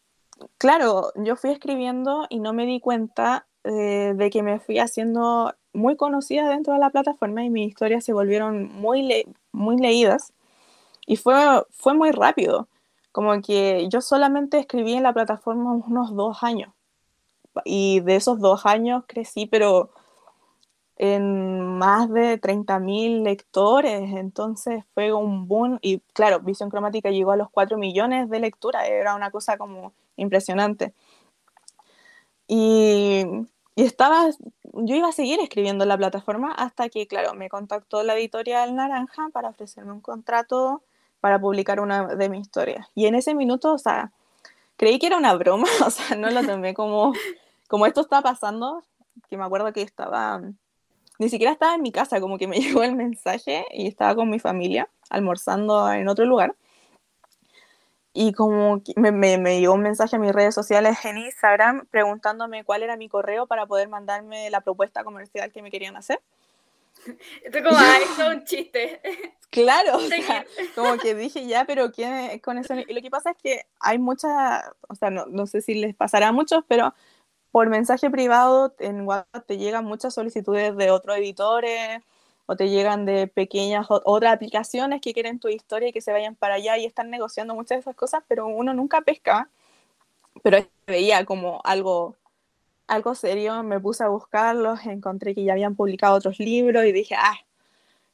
B: claro, yo fui escribiendo y no me di cuenta eh, de que me fui haciendo muy conocida dentro de la plataforma y mis historias se volvieron muy, muy leídas. Y fue, fue muy rápido. Como que yo solamente escribí en la plataforma unos dos años y de esos dos años crecí, pero en más de 30.000 lectores, entonces fue un boom y claro, Visión Cromática llegó a los 4 millones de lecturas, era una cosa como impresionante. Y, y, estaba, yo iba a seguir escribiendo en la plataforma hasta que, claro, me contactó la editorial Naranja para ofrecerme un contrato para publicar una de mis historias. Y en ese minuto, o sea, creí que era una broma, o sea, no lo tomé como como esto está pasando, que me acuerdo que estaba, ni siquiera estaba en mi casa, como que me llegó el mensaje y estaba con mi familia almorzando en otro lugar. Y como me, me, me, llegó un mensaje a mis redes sociales en Instagram preguntándome cuál era mi correo para poder mandarme la propuesta comercial que me querían hacer.
C: Esto como, ah, es un chiste.
B: Claro, o sea, como que dije ya, pero ¿quién con eso? Y lo que pasa es que hay muchas, o sea, no, no sé si les pasará a muchos, pero por mensaje privado en WhatsApp te llegan muchas solicitudes de otros editores o te llegan de pequeñas otras aplicaciones que quieren tu historia y que se vayan para allá y están negociando muchas de esas cosas, pero uno nunca pesca. Pero veía como algo, algo serio, me puse a buscarlos, encontré que ya habían publicado otros libros y dije, ah,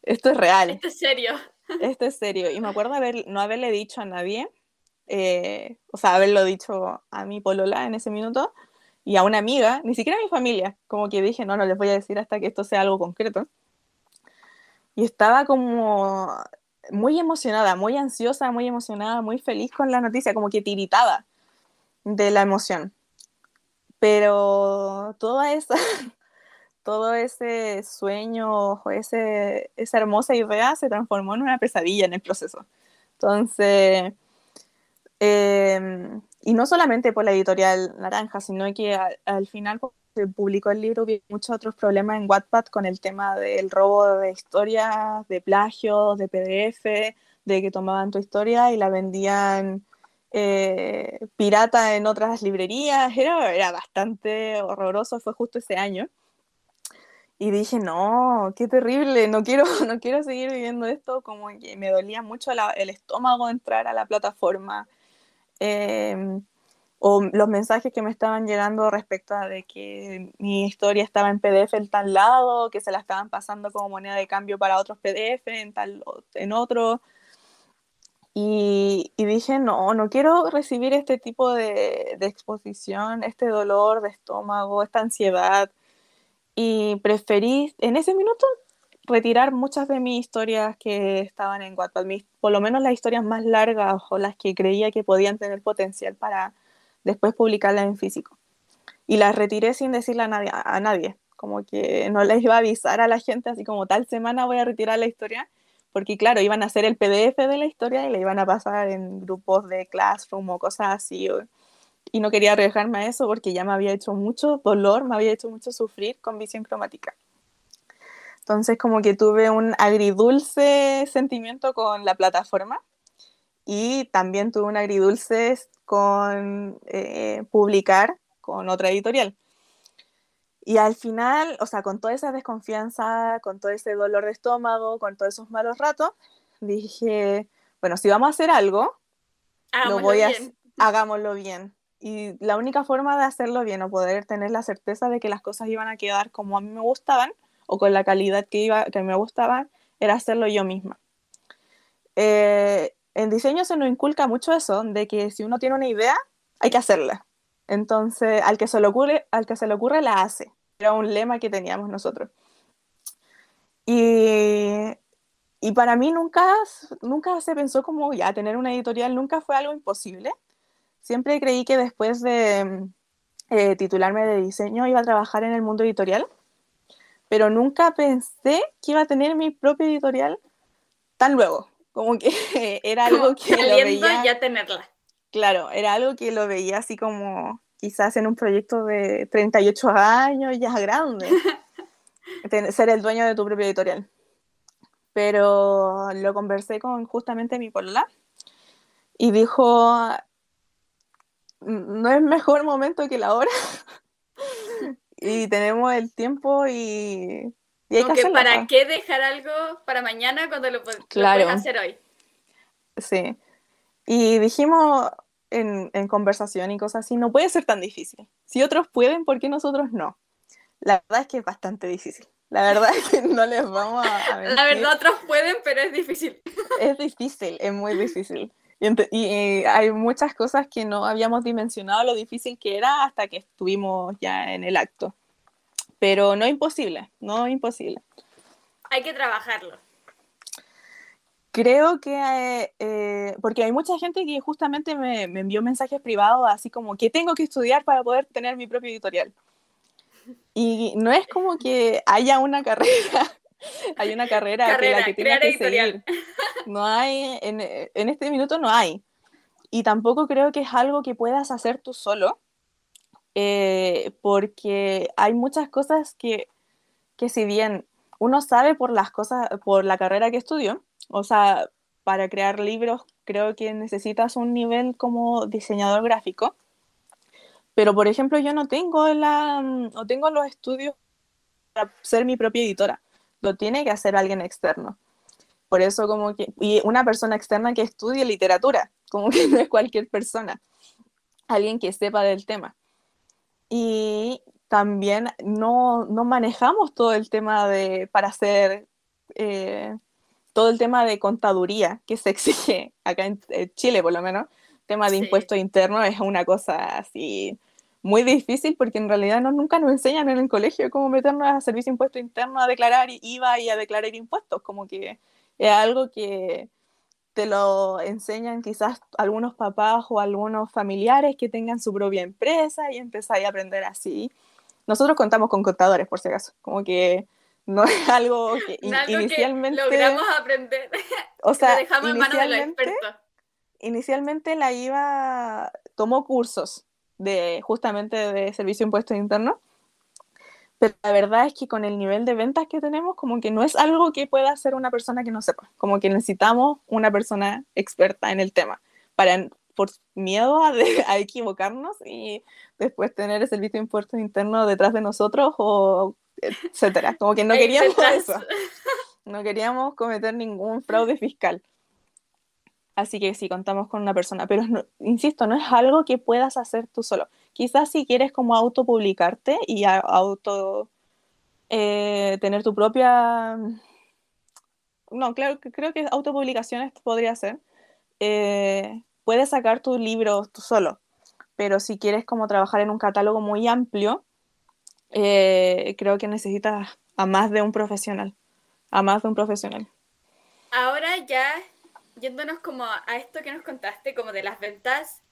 B: esto es real.
C: Esto es serio.
B: Esto es serio. Y me acuerdo haber, no haberle dicho a nadie, eh, o sea, haberlo dicho a mi polola en ese minuto y a una amiga, ni siquiera a mi familia, como que dije, no, no les voy a decir hasta que esto sea algo concreto. Y estaba como muy emocionada, muy ansiosa, muy emocionada, muy feliz con la noticia, como que tiritaba de la emoción. Pero toda esa, todo ese sueño, ese, esa hermosa idea se transformó en una pesadilla en el proceso. Entonces, em, y no solamente por la editorial Naranja, sino que al, final cuando se publicó el libro vi muchos otros problemas en Wattpad con el tema del robo de historias, de plagios, de PDF, de que tomaban tu historia y la vendían eh, pirata en otras librerías. Era, era bastante horroroso, fue justo ese año. Y dije, no, qué terrible, no quiero, no quiero seguir viviendo esto, como que me dolía mucho el estómago entrar a la plataforma. Em, o los mensajes que me estaban llegando respecto a de que mi historia estaba en PDF en tal lado, que se la estaban pasando como moneda de cambio para otros PDF en, tal, en otro. Y, y dije, no, no quiero recibir este tipo de, de exposición, este dolor de estómago, esta ansiedad y preferí en ese minuto retirar muchas de mis historias que estaban en Wattpad, por lo menos las historias más largas o las que creía que podían tener potencial para después publicarlas en físico. Y las retiré sin decirle a nadie, a nadie, como que no les iba a avisar a la gente así como tal semana voy a retirar la historia, porque claro, iban a hacer el PDF de la historia y le iban a pasar en grupos de Classroom o cosas así y no quería arriesgarme a eso porque ya me había hecho mucho dolor, me había hecho mucho sufrir con visión cromática. Entonces como que tuve un agridulce sentimiento con la plataforma y también tuve un agridulce con eh, publicar con otra editorial. Y al final, o sea, con toda esa desconfianza, con todo ese dolor de estómago, con todos esos malos ratos, dije, bueno, si vamos a hacer algo, lo voy a, hagámoslo bien. Y la única forma de hacerlo bien o poder tener la certeza de que las cosas iban a quedar como a mí me gustaban o con la calidad que, iba, que me gustaba era hacerlo yo misma. Eh, en diseño se nos inculca mucho eso, de que si uno tiene una idea, hay que hacerla. Entonces, al que se le ocurre, al que se le ocurre la hace. Era un lema que teníamos nosotros. Y, y para mí nunca, nunca se pensó como ya tener una editorial, nunca fue algo imposible Siempre creí que después de eh, titularme de diseño iba a trabajar en el mundo editorial, pero nunca pensé que iba a tener mi propio editorial tan luego. Como que era algo que lo veía,
C: ya tenerla.
B: Claro, era algo que lo veía así como quizás en un proyecto de 38 años, ya grande. ser el dueño de tu propio editorial. Pero lo conversé con justamente mi polola y dijo, no es mejor momento que la hora. y tenemos el tiempo y,
C: hay que ¿Para qué dejar algo para mañana cuando lo, puedes hacer hoy?
B: Sí. Y dijimos en, en, conversación y cosas así, no puede ser tan difícil. Si otros pueden, ¿por qué nosotros no? La verdad es que es bastante difícil. La verdad es que no les vamos a...
C: La verdad otros pueden, pero es difícil.
B: Es difícil, es muy difícil. Y, eh, hay muchas cosas que no habíamos dimensionado lo difícil que era hasta que estuvimos ya en el acto. Pero no imposible, no imposible.
C: Hay que trabajarlo.
B: Creo que, eh, porque hay mucha gente que justamente me, me, envió mensajes privados así como que tengo que estudiar para poder tener mi propio editorial. Y no es como que haya una carrera hay una carrera, que la que tienes que seguir. No hay, en, en, este minuto no hay. Y tampoco creo que es algo que puedas hacer tú solo, eh, porque hay muchas cosas que, que si bien uno sabe por las cosas, por la carrera que estudió, o sea, para crear libros creo que necesitas un nivel como diseñador gráfico, pero por ejemplo yo no tengo, la, no tengo los estudios para ser mi propia editora lo tiene que hacer alguien externo. Por eso como que, y una persona externa que estudie literatura, como que no es cualquier persona, alguien que sepa del tema. Y también no, no manejamos todo el tema de, para hacer, eh, todo el tema de contaduría que se exige acá en Chile, por lo menos, tema de impuestos internos es una cosa así muy difícil porque en realidad no, nunca nos enseñan en el colegio cómo meternos a servicio de impuesto interno a declarar IVA y a declarar impuestos, como que es algo que te lo enseñan quizás algunos papás o algunos familiares que tengan su propia empresa y empezáis a aprender así. Nosotros contamos con contadores, por si acaso, como que no es algo que inicialmente...
C: logramos aprender. O sea, dejamos en manos de los expertos.
B: Inicialmente la IVA tomó cursos de justamente de servicio de impuestos internos, pero la verdad es que con el nivel de ventas que tenemos, como que no es algo que pueda hacer una persona que no sepa, como que necesitamos una persona experta en el tema, para por miedo a, a equivocarnos y después tener el servicio de impuestos internos detrás de nosotros o etcétera. Como que no queríamos eso. No queríamos cometer ningún fraude fiscal. Así que sí, contamos con una persona, pero insisto, no es algo que puedas hacer tú solo. Quizás si quieres como autopublicarte y auto eh, tener tu propia... No, claro, creo que autopublicaciones podría ser. Eh, puedes sacar tu libro tú solo, pero si quieres como trabajar en un catálogo muy amplio, eh, creo que necesitas a más de un profesional, a más de un profesional.
C: Ahora ya yéndonos como a esto que nos contaste, como de las ventas,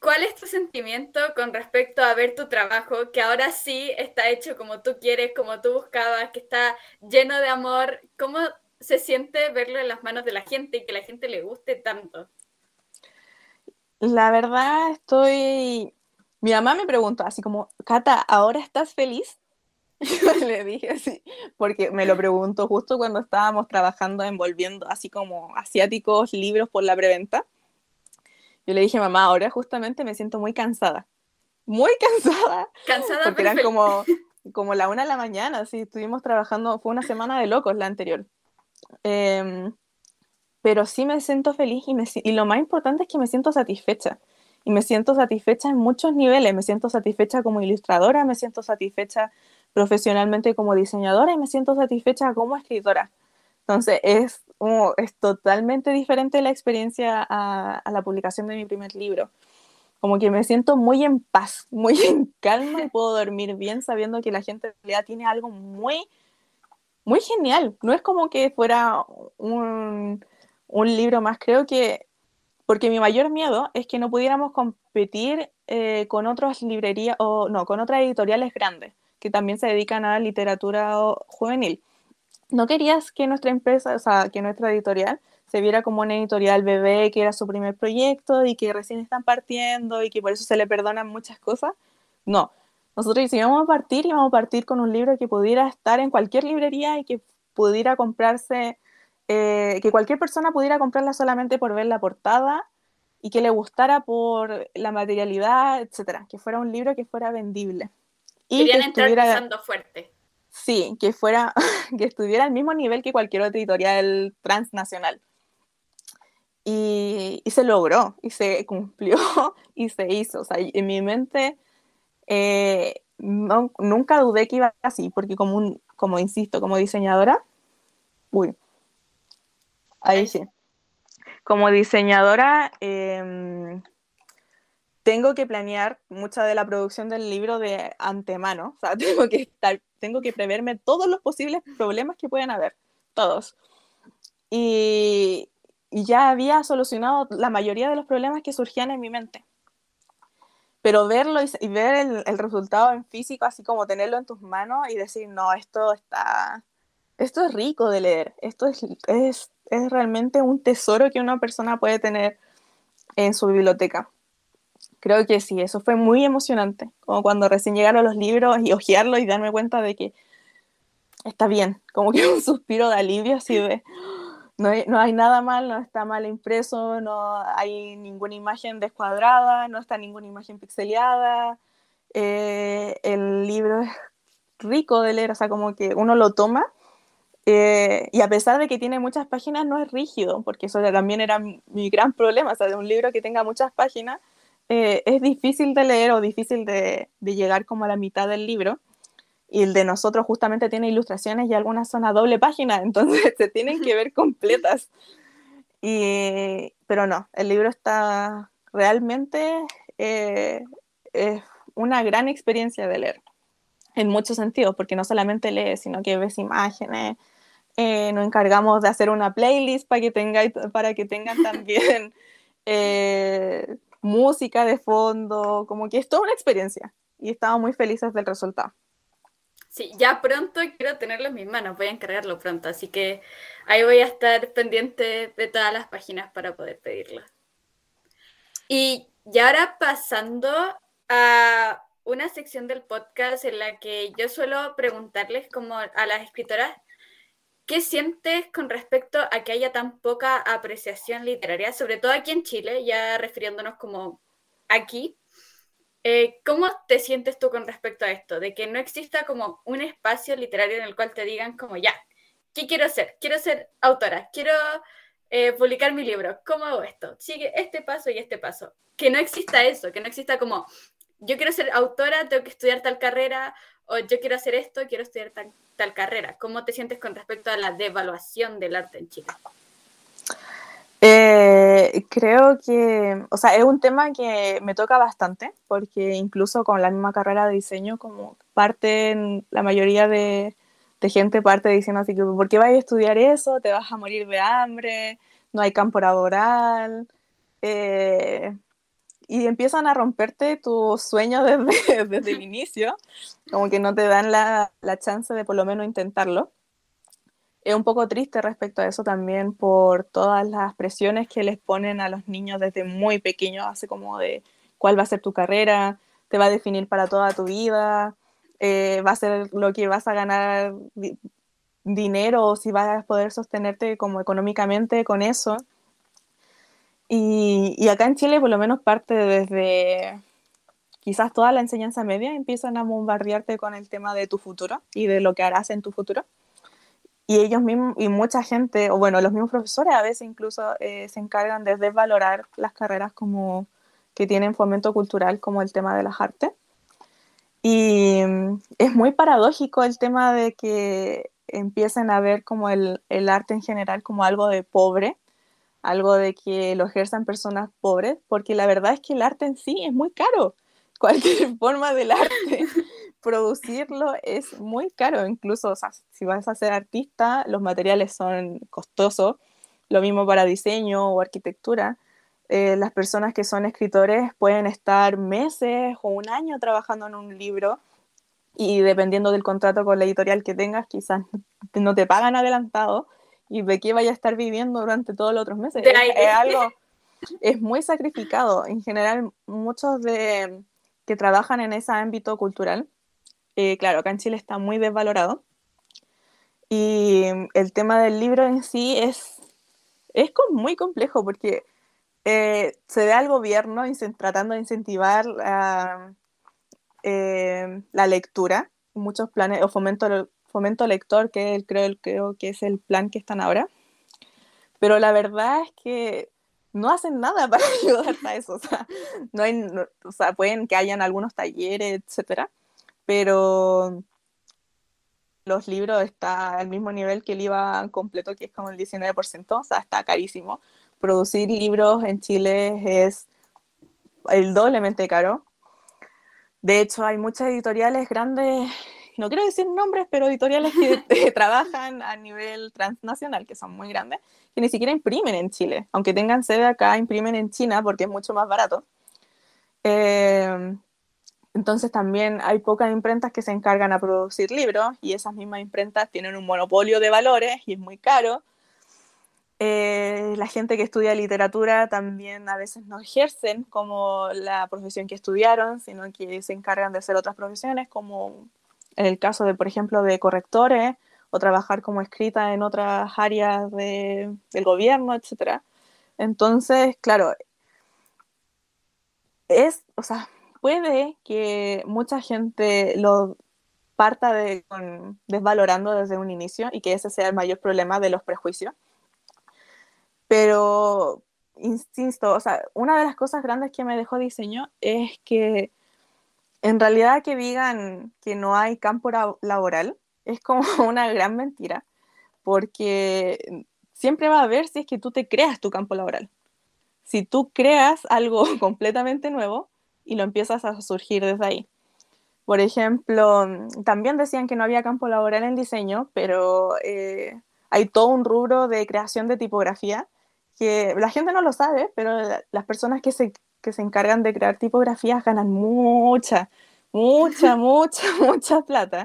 C: ¿cuál es tu sentimiento con respecto a ver tu trabajo, que ahora sí está hecho como tú quieres, como tú buscabas, que está lleno de amor? ¿Cómo se siente verlo en las manos de la gente y que la gente le guste tanto?
B: La verdad, estoy... Mi mamá me preguntó así como, Cata, ¿ahora estás feliz? Yo le dije así, porque me lo preguntó justo cuando estábamos trabajando envolviendo así como asiáticos libros por la preventa. Yo le dije, mamá, ahora justamente me siento muy cansada. Muy cansada.
C: Cansada.
B: Porque eran como, como la una de la mañana, así estuvimos trabajando, fue una semana de locos la anterior. Em, pero sí me siento feliz y, me, y lo más importante es que me siento satisfecha. Y me siento satisfecha en muchos niveles. Me siento satisfecha como ilustradora, me siento satisfecha profesionalmente como diseñadora y me siento satisfecha como escritora. Entonces es, es totalmente diferente la experiencia a, la publicación de mi primer libro. Como que me siento muy en paz, muy en calma y puedo dormir bien sabiendo que la gente en realidad tiene algo muy, muy genial. No es como que fuera un, un libro más, creo que, porque mi mayor miedo es que no pudiéramos competir eh, con otras librerías o no, con otras editoriales grandes que también se dedican a literatura juvenil. No querías que nuestra empresa, o sea, que nuestra editorial se viera como una editorial bebé, que era su primer proyecto y que recién están partiendo y que por eso se le perdonan muchas cosas. No, nosotros si íbamos a partir, íbamos a partir con un libro que pudiera estar en cualquier librería y que pudiera comprarse, eh, que cualquier persona pudiera comprarla solamente por ver la portada y que le gustara por la materialidad, etcétera, que fuera un libro que fuera vendible.
C: Y Querían que entrar estuviera, fuerte.
B: Sí, que fuera, que estuviera al mismo nivel que cualquier otra editorial transnacional. Y, y, se logró, y se cumplió, y se hizo. O sea, en mi mente eh, no, nunca dudé que iba así, porque como, un, como insisto, como diseñadora, uy, ahí sí. Como diseñadora, eh, tengo que planear mucha de la producción del libro de antemano, o sea, tengo que estar, tengo que preverme todos los posibles problemas que pueden haber, todos. Y, ya había solucionado la mayoría de los problemas que surgían en mi mente. Pero verlo y, ver el, resultado en físico, así como tenerlo en tus manos y decir, no, esto está, esto es rico de leer, esto es, es, es realmente un tesoro que una persona puede tener en su biblioteca. Creo que sí, eso fue muy emocionante, como cuando recién llegaron los libros y hojearlo y darme cuenta de que está bien, como que un suspiro de alivio así de, no hay, no hay nada mal, no está mal impreso, no hay ninguna imagen descuadrada, no está ninguna imagen pixeleada, eh, el libro es rico de leer, o sea, como que uno lo toma eh, y a pesar de que tiene muchas páginas, no es rígido, porque eso también era mi gran problema, o sea, de un libro que tenga muchas páginas, eh, es difícil de leer o difícil de, llegar como a la mitad del libro. y el de nosotros justamente tiene ilustraciones y algunas son a doble página, entonces se tienen que ver completas. Y, pero no, el libro está realmente eh, es una gran experiencia de leer, en muchos sentidos, porque no solamente lees, sino que ves imágenes, eh, nos encargamos de hacer una playlist para que, tengáis, para que tengan también eh, música de fondo, como que es toda una experiencia y estamos muy felices del resultado.
A: Sí, ya pronto quiero tenerlo en mis manos, voy a encargarlo pronto, así que ahí voy a estar pendiente de todas las páginas para poder pedirlo. Y, y ahora pasando a una sección del podcast en la que yo suelo preguntarles como a las escritoras ¿Qué sientes con respecto a que haya tan poca apreciación literaria, sobre todo aquí en Chile, ya refiriéndonos como aquí? Eh, ¿Cómo te sientes tú con respecto a esto? De que no exista como un espacio literario en el cual te digan como, ya, ¿qué quiero hacer? Quiero ser autora, quiero eh, publicar mi libro, ¿cómo hago esto? Sigue este paso y este paso. Que no exista eso, que no exista como, yo quiero ser autora, tengo que estudiar tal carrera, o yo quiero hacer esto, quiero estudiar tal, tal carrera. ¿Cómo te sientes con respecto a la devaluación del arte en Chile?
B: Eh, creo que, o sea, es un tema que me toca bastante, porque incluso con la misma carrera de diseño, como parte, la mayoría de, de gente parte diciendo así que, ¿por qué vas a estudiar eso? Te vas a morir de hambre, no hay campo laboral. Eh, y empiezan a romperte tus sueños desde, desde el inicio, como que no te dan la, la, chance de por lo menos intentarlo. Es un poco triste respecto a eso también por todas las presiones que les ponen a los niños desde muy pequeños, así como de cuál va a ser tu carrera, te va a definir para toda tu vida, eh, va a ser lo que vas a ganar di dinero o si vas a poder sostenerte como económicamente con eso. Y, acá en Chile, por lo menos parte desde quizás toda la enseñanza media, empiezan a bombardearte con el tema de tu futuro y de lo que harás en tu futuro. Y ellos mismos, y mucha gente, o bueno, los mismos profesores a veces incluso eh, se encargan de desvalorar las carreras como que tienen fomento cultural, como el tema de las artes. Y mm, es muy paradójico el tema de que empiecen a ver como el, el arte en general como algo de pobre, algo de que lo ejerzan personas pobres, porque la verdad es que el arte en sí es muy caro. Cualquier forma del arte, producirlo es muy caro. Incluso, o sea, si vas a ser artista, los materiales son costosos. Lo mismo para diseño o arquitectura. Eh, las personas que son escritores pueden estar meses o un año trabajando en un libro y dependiendo del contrato con la editorial que tengas, quizás no te pagan adelantado y de qué vaya a estar viviendo durante todos los otros meses. Es, algo, es muy sacrificado. En general, muchos de que trabajan en ese ámbito cultural, eh, claro, acá en Chile está muy desvalorado. Y el tema del libro en sí es, es muy complejo porque eh, se ve al gobierno tratando de incentivar eh, la lectura, muchos planes, o fomento fomento lector, que creo, creo que es el plan que están ahora. Pero la verdad es que no hacen nada para ayudar a eso. O sea, no hay, o sea, pueden que hayan algunos talleres, etcétera, pero los libros está al mismo nivel que el IVA completo, que es como el 19%, o sea, está carísimo. Producir libros en Chile es el doblemente caro. De hecho, hay muchas editoriales grandes no quiero decir nombres, pero editoriales que trabajan a nivel transnacional, que son muy grandes, que ni siquiera imprimen en Chile, aunque tengan sede acá, imprimen en China porque es mucho más barato. Eh, entonces también hay pocas imprentas que se encargan a producir libros y esas mismas imprentas tienen un monopolio de valores y es muy caro. Eh, la gente que estudia literatura también a veces no ejercen como la profesión que estudiaron, sino que se encargan de hacer otras profesiones como en el caso de, por ejemplo, de correctores o trabajar como escrita en otras áreas de, del gobierno, etc. Entonces, claro, es, o sea, puede que mucha gente lo parta de, desvalorando desde un inicio y que ese sea el mayor problema de los prejuicios. Pero, insisto, o sea, una de las cosas grandes que me dejó diseño es que en realidad que digan que no hay campo laboral es como una gran mentira, porque siempre va a haber si es que tú te creas tu campo laboral. Si tú creas algo completamente nuevo y lo empiezas a surgir desde ahí. Por ejemplo, también decían que no había campo laboral en diseño, pero eh, hay todo un rubro de creación de tipografía que la gente no lo sabe, pero las personas que se, que se encargan de crear tipografías ganan mucha, mucha, mucha, mucha plata,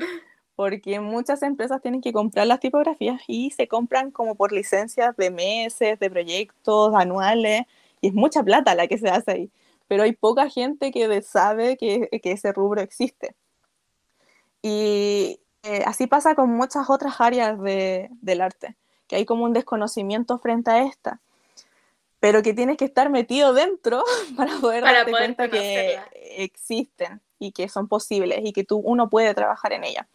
B: porque muchas empresas tienen que comprar las tipografías y se compran como por licencias de meses, de proyectos anuales, y es mucha plata la que se hace ahí pero hay poca gente que sabe que, ese rubro existe. Y eh, así pasa con muchas otras áreas del arte, que hay como un desconocimiento frente a esta, pero que tienes que estar metido dentro para poder darte cuenta que existen y que son posibles y que tú, uno puede trabajar en ellas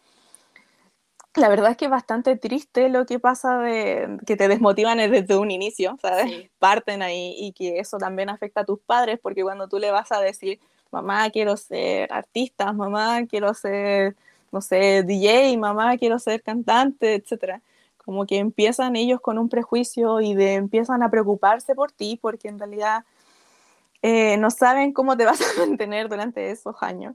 B: la verdad es que es bastante triste lo que pasa de que te desmotivan desde un inicio, ¿sabes? Parten ahí y que eso también afecta a tus padres porque cuando tú le vas a decir, mamá, quiero ser artista, mamá, quiero ser, no sé, DJ, mamá, quiero ser cantante, etcétera, como que empiezan ellos con un prejuicio y de, empiezan a preocuparse por ti porque en realidad eh, no saben cómo te vas a mantener durante esos años.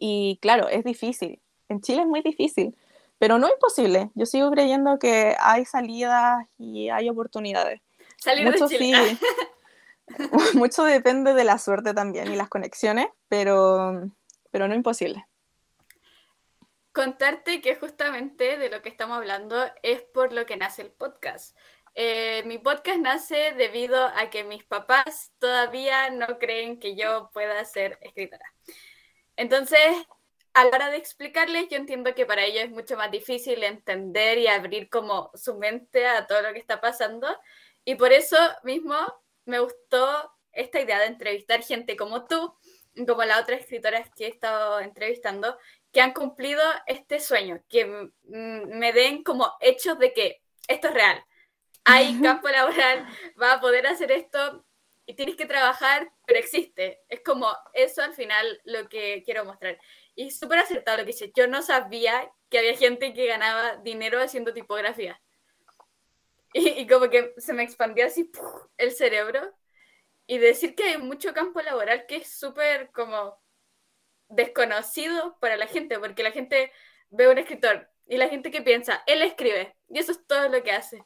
B: Y claro, es difícil. En Chile es muy difícil pero no imposible. Yo sigo creyendo que hay salidas y hay oportunidades.
A: Salir mucho, de Chile.
B: mucho depende de la suerte también y las conexiones, pero, pero no imposible.
A: Contarte que justamente de lo que estamos hablando es por lo que nace el podcast. Eh, mi podcast nace debido a que mis papás todavía no creen que yo pueda ser escritora. Entonces, a la hora de explicarles, yo entiendo que para ellos es mucho más difícil entender y abrir como su mente a todo lo que está pasando. Y por eso mismo me gustó esta idea de entrevistar gente como tú, como la otra escritora que he estado entrevistando, que han cumplido este sueño, que me den como hechos de que esto es real. Hay campo laboral, va a poder hacer esto y tienes que trabajar, pero existe. Es como eso al final lo que quiero mostrar. Y súper acertado lo que dice. Yo no sabía que había gente que ganaba dinero haciendo tipografía. Y, como que se me expandía así el cerebro. Y decir que hay mucho campo laboral que es súper como desconocido para la gente, porque la gente ve un escritor y la gente que piensa, él escribe, y eso es todo lo que hace.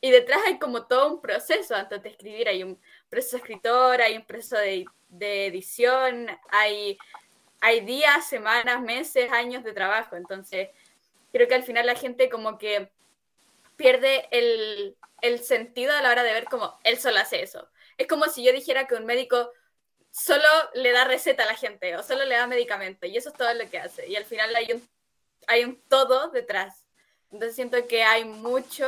A: Y detrás hay como todo un proceso antes de escribir, hay un proceso escritor, hay un proceso de, de edición, hay hay días, semanas, meses, años de trabajo. Entonces, creo que al final la gente como que pierde el, sentido a la hora de ver como él solo hace eso. Es como si yo dijera que un médico solo le da receta a la gente o solo le da medicamento y eso es todo lo que hace. Y al final hay un, hay un todo detrás. Entonces siento que hay mucho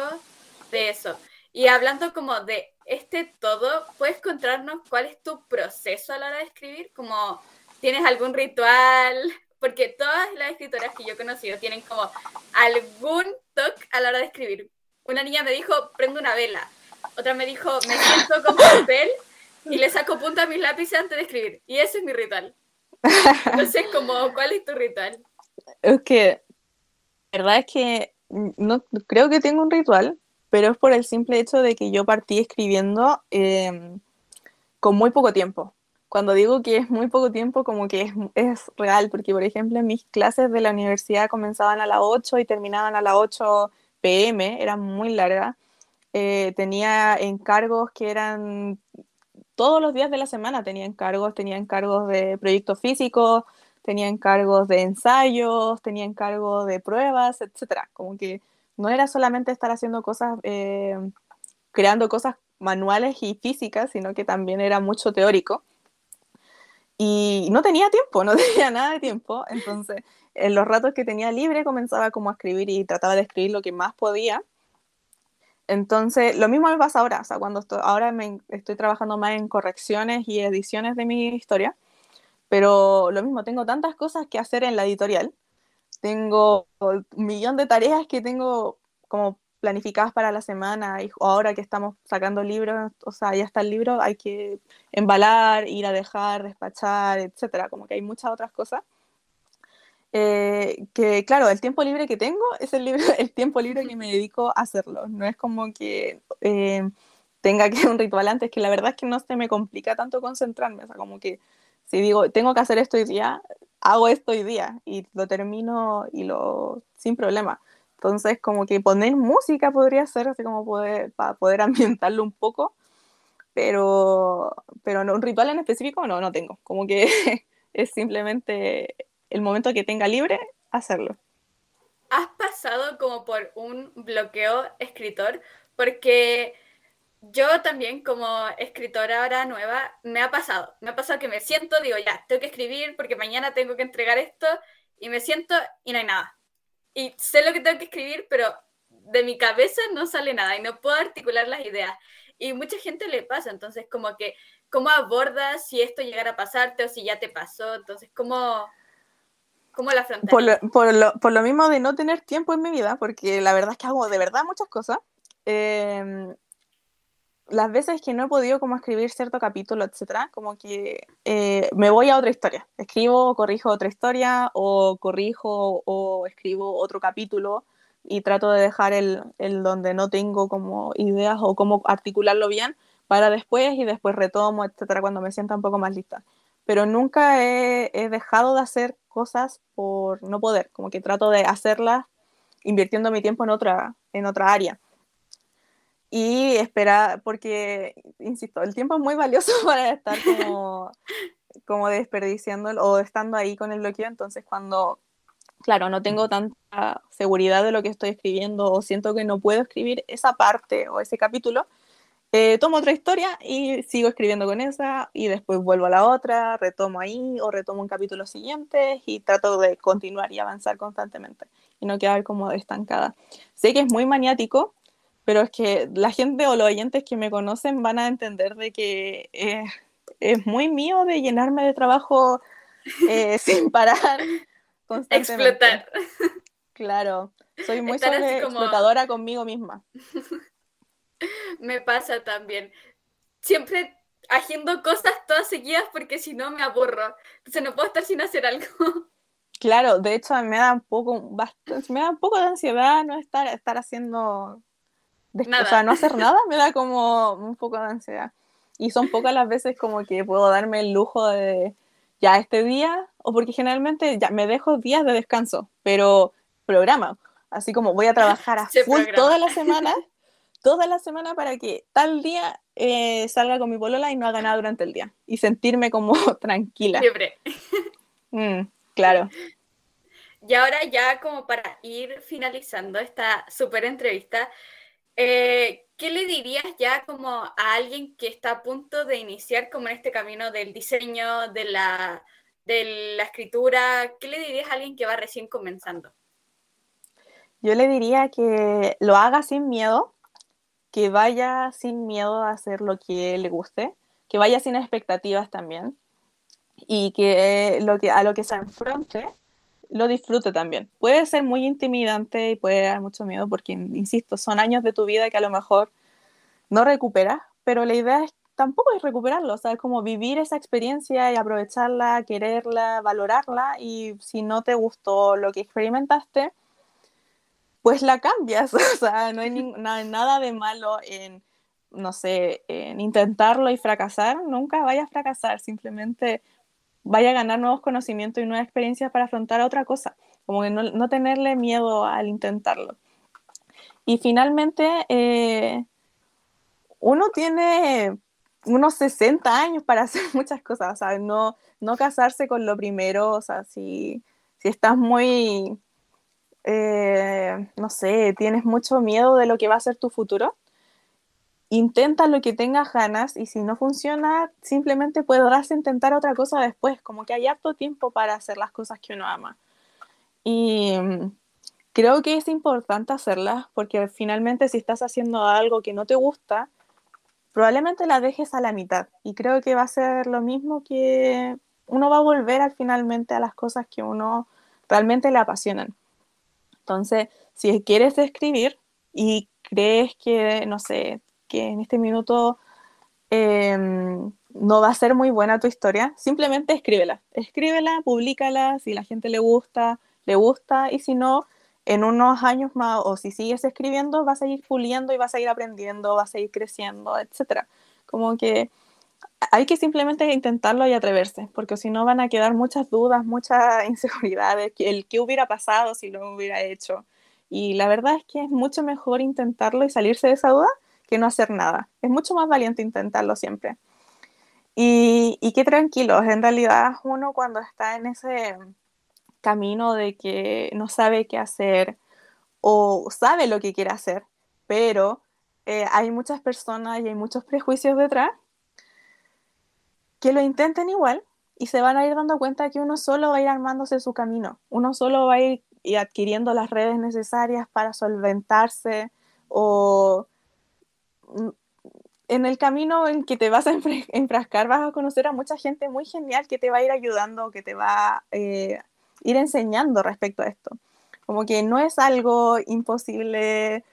A: de eso. Y hablando como de este todo, ¿puedes contarnos cuál es tu proceso a la hora de escribir? Como ¿Tienes algún ritual? Porque todas las escritoras que yo he conocido tienen como algún toque a la hora de escribir. Una niña me dijo, prendo una vela. Otra me dijo, me siento con papel y le saco punta a mis lápices antes de escribir. Y ese es mi ritual. Entonces, como, ¿cuál es tu ritual?
B: Es que, la verdad es que no creo que tengo un ritual, pero es por el simple hecho de que yo partí escribiendo eh, con muy poco tiempo cuando digo que es muy poco tiempo, como que es, real, porque por ejemplo mis clases de la universidad comenzaban a las 8 y terminaban a las 8 pm, eran muy largas. Eh, tenía encargos que eran todos los días de la semana, tenía encargos, tenía encargos de proyectos físicos, tenía encargos de ensayos, tenía encargos de pruebas, etcétera. Como que no era solamente estar haciendo cosas, eh, creando cosas manuales y físicas, sino que también era mucho teórico. Y no tenía tiempo, no tenía nada de tiempo. Entonces, en los ratos que tenía libre comenzaba como a escribir y trataba de escribir lo que más podía. Entonces, lo mismo me pasa ahora, o sea, cuando ahora me, estoy trabajando más en correcciones y ediciones de mi historia, pero lo mismo, tengo tantas cosas que hacer en la editorial, tengo un millón de tareas que tengo como planificadas para la semana, y ahora que estamos sacando libros, o sea, ya está el libro, hay que embalar, ir a dejar, despachar, etcétera, como que hay muchas otras cosas. Eh, que claro, el tiempo libre que tengo es el, el tiempo libre que me dedico a hacerlo. No es como que eh, tenga que un ritual antes, que la verdad es que no se me complica tanto concentrarme. O sea, como que si digo, tengo que hacer esto hoy día, hago esto hoy día y lo termino y lo sin problema. Entonces, como que poner música podría ser así como poder, para poder ambientarlo un poco, pero, pero no, un ritual en específico no, no tengo. Como que es simplemente el momento que tenga libre, hacerlo.
A: ¿Has pasado como por un bloqueo escritor? Porque yo también como escritora ahora nueva me ha pasado, me ha pasado que me siento, digo, ya, tengo que escribir porque mañana tengo que entregar esto y me siento y no hay nada. Y sé lo que tengo que escribir, pero de mi cabeza no sale nada y no puedo articular las ideas. Y mucha gente le pasa, entonces como que, ¿cómo abordas si esto llegara a pasarte o si ya te pasó? Entonces, ¿cómo, la?
B: Por lo, por, lo, por lo mismo de no tener tiempo en mi vida, porque la verdad es que hago de verdad muchas cosas. Eh, las veces que no he podido como escribir cierto capítulo, etcétera, como que eh, me voy a otra historia. Escribo, corrijo otra historia, o corrijo o escribo otro capítulo y trato de dejar el, el donde no tengo como ideas o cómo articularlo bien para después y después retomo, etcétera, cuando me sienta un poco más lista. Pero nunca he, he dejado de hacer cosas por no poder, como que trato de hacerlas invirtiendo mi tiempo en otra, en otra área. Y esperar, porque, insisto, el tiempo es muy valioso para estar como, como desperdiciando o estando ahí con el bloqueo, entonces cuando, claro, no tengo tanta seguridad de lo que estoy escribiendo o siento que no puedo escribir esa parte o ese capítulo, eh, tomo otra historia y sigo escribiendo con esa y después vuelvo a la otra, retomo ahí o retomo un capítulo siguiente y trato de continuar y avanzar constantemente y no quedar como estancada. Sé que es muy maniático, pero es que la gente o los oyentes que me conocen van a entender de que eh, es muy mío de llenarme de trabajo eh, sin parar. Explotar. Claro, soy muy explotadora conmigo misma.
A: me pasa también. Siempre haciendo cosas todas seguidas porque si no me aburro. Entonces no puedo estar sin hacer algo.
B: Claro, de hecho me da un poco, me da un poco de ansiedad no estar, estar haciendo o sea, no hacer nada me da como un poco de ansiedad. Y son pocas las veces como que puedo darme el lujo de, ya este día, o porque generalmente ya me dejo días de descanso, pero programa. Así como voy a trabajar a full toda la semana, toda la semana para que tal día eh, salga con mi polola y no haga nada durante el día. Y sentirme como tranquila. Siempre. Mm, claro.
A: Y ahora ya como para ir finalizando esta súper entrevista, eh, ¿Qué le dirías ya como a alguien que está a punto de iniciar como en este camino del diseño, de la, de la escritura? ¿Qué le dirías a alguien que va recién comenzando?
B: Yo le diría que lo haga sin miedo, que vaya sin miedo a hacer lo que le guste, que vaya sin expectativas también y que, lo que a lo que se enfrente lo disfrute también. Puede ser muy intimidante y puede dar mucho miedo porque, insisto, son años de tu vida que a lo mejor no recuperas, pero la idea es tampoco es recuperarlo, o sea, es como vivir esa experiencia y aprovecharla, quererla, valorarla y si no te gustó lo que experimentaste, pues la cambias, o sea, no hay nada de malo en, no sé, en intentarlo y fracasar, nunca vayas a fracasar, simplemente vaya a ganar nuevos conocimientos y nuevas experiencias para afrontar otra cosa, como que no, tenerle miedo al intentarlo. Y finalmente, eh, uno tiene unos 60 años para hacer muchas cosas, o sea, no, no casarse con lo primero, o sea, si, si estás muy, eh, no sé, tienes mucho miedo de lo que va a ser tu futuro, intenta lo que tengas ganas y si no funciona, simplemente podrás intentar otra cosa después, como que hay harto tiempo para hacer las cosas que uno ama. Y mm, creo que es importante hacerlas porque finalmente si estás haciendo algo que no te gusta, probablemente la dejes a la mitad. Y creo que va a ser lo mismo que uno va a volver al finalmente a las cosas que uno realmente le apasionan. Entonces, si quieres escribir y crees que, no sé, que en este minuto em, no va a ser muy buena tu historia, simplemente escríbela. Escríbela, públicala, si la gente le gusta, le gusta, y si no, en unos años más, o si sigues escribiendo, vas a ir puliendo y vas a ir aprendiendo, vas a ir creciendo, etc. Como que hay que simplemente intentarlo y atreverse, porque si no van a quedar muchas dudas, muchas inseguridades, el qué hubiera pasado si lo hubiera hecho. Y la verdad es que es mucho mejor intentarlo y salirse de esa duda que no hacer nada. Es mucho más valiente intentarlo siempre. Y, y qué tranquilos, en realidad uno cuando está en ese camino de que no sabe qué hacer o sabe lo que quiere hacer, pero eh, hay muchas personas y hay muchos prejuicios detrás que lo intenten igual y se van a ir dando cuenta que uno solo va a ir armándose su camino, uno solo va a ir adquiriendo las redes necesarias para solventarse o en el camino en que te vas a enfrascar vas a conocer a mucha gente muy genial que te va a ir ayudando, que te va a eh, ir enseñando respecto a esto. Como que no es algo imposible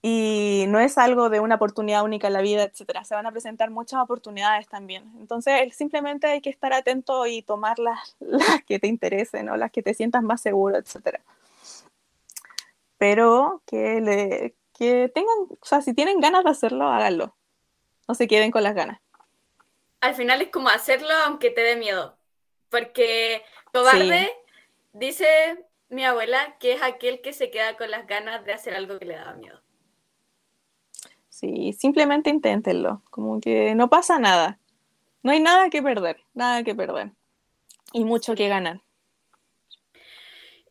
B: y no es algo de una oportunidad única en la vida, etcétera. Se van a presentar muchas oportunidades también. Entonces, simplemente hay que estar atento y tomar las, las que te interesen o las que te sientas más seguro, etcétera. Pero que, le, que tengan, o sea, si tienen ganas de hacerlo, háganlo. No se queden con las ganas.
C: Al final es como hacerlo aunque te dé miedo. Porque cobarde, dice mi abuela, que es aquel que se queda con las ganas de hacer algo que le da miedo.
B: Sí, simplemente inténtenlo, como que no pasa nada. No hay nada que perder, nada que perder. Y mucho que ganar.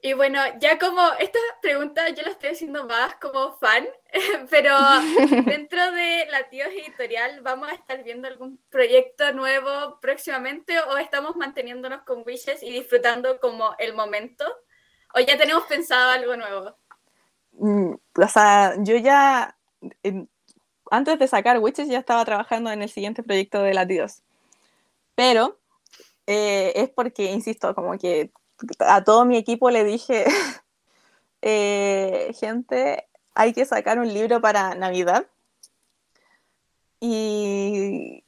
C: Y bueno, ya como esta pregunta yo la estoy haciendo más como fan, pero dentro de la Tíos Editorial, ¿vamos a estar viendo algún proyecto nuevo próximamente o estamos manteniéndonos con Wishes y disfrutando como el momento? ¿O ya tenemos pensado algo nuevo?
B: Mm, o sea, yo ya, antes de sacar Witches ya estaba trabajando en el siguiente proyecto de Latidos. Pero eh, es porque, insisto, como que a todo mi equipo le dije, eh, gente, hay que sacar un libro para Navidad. Y,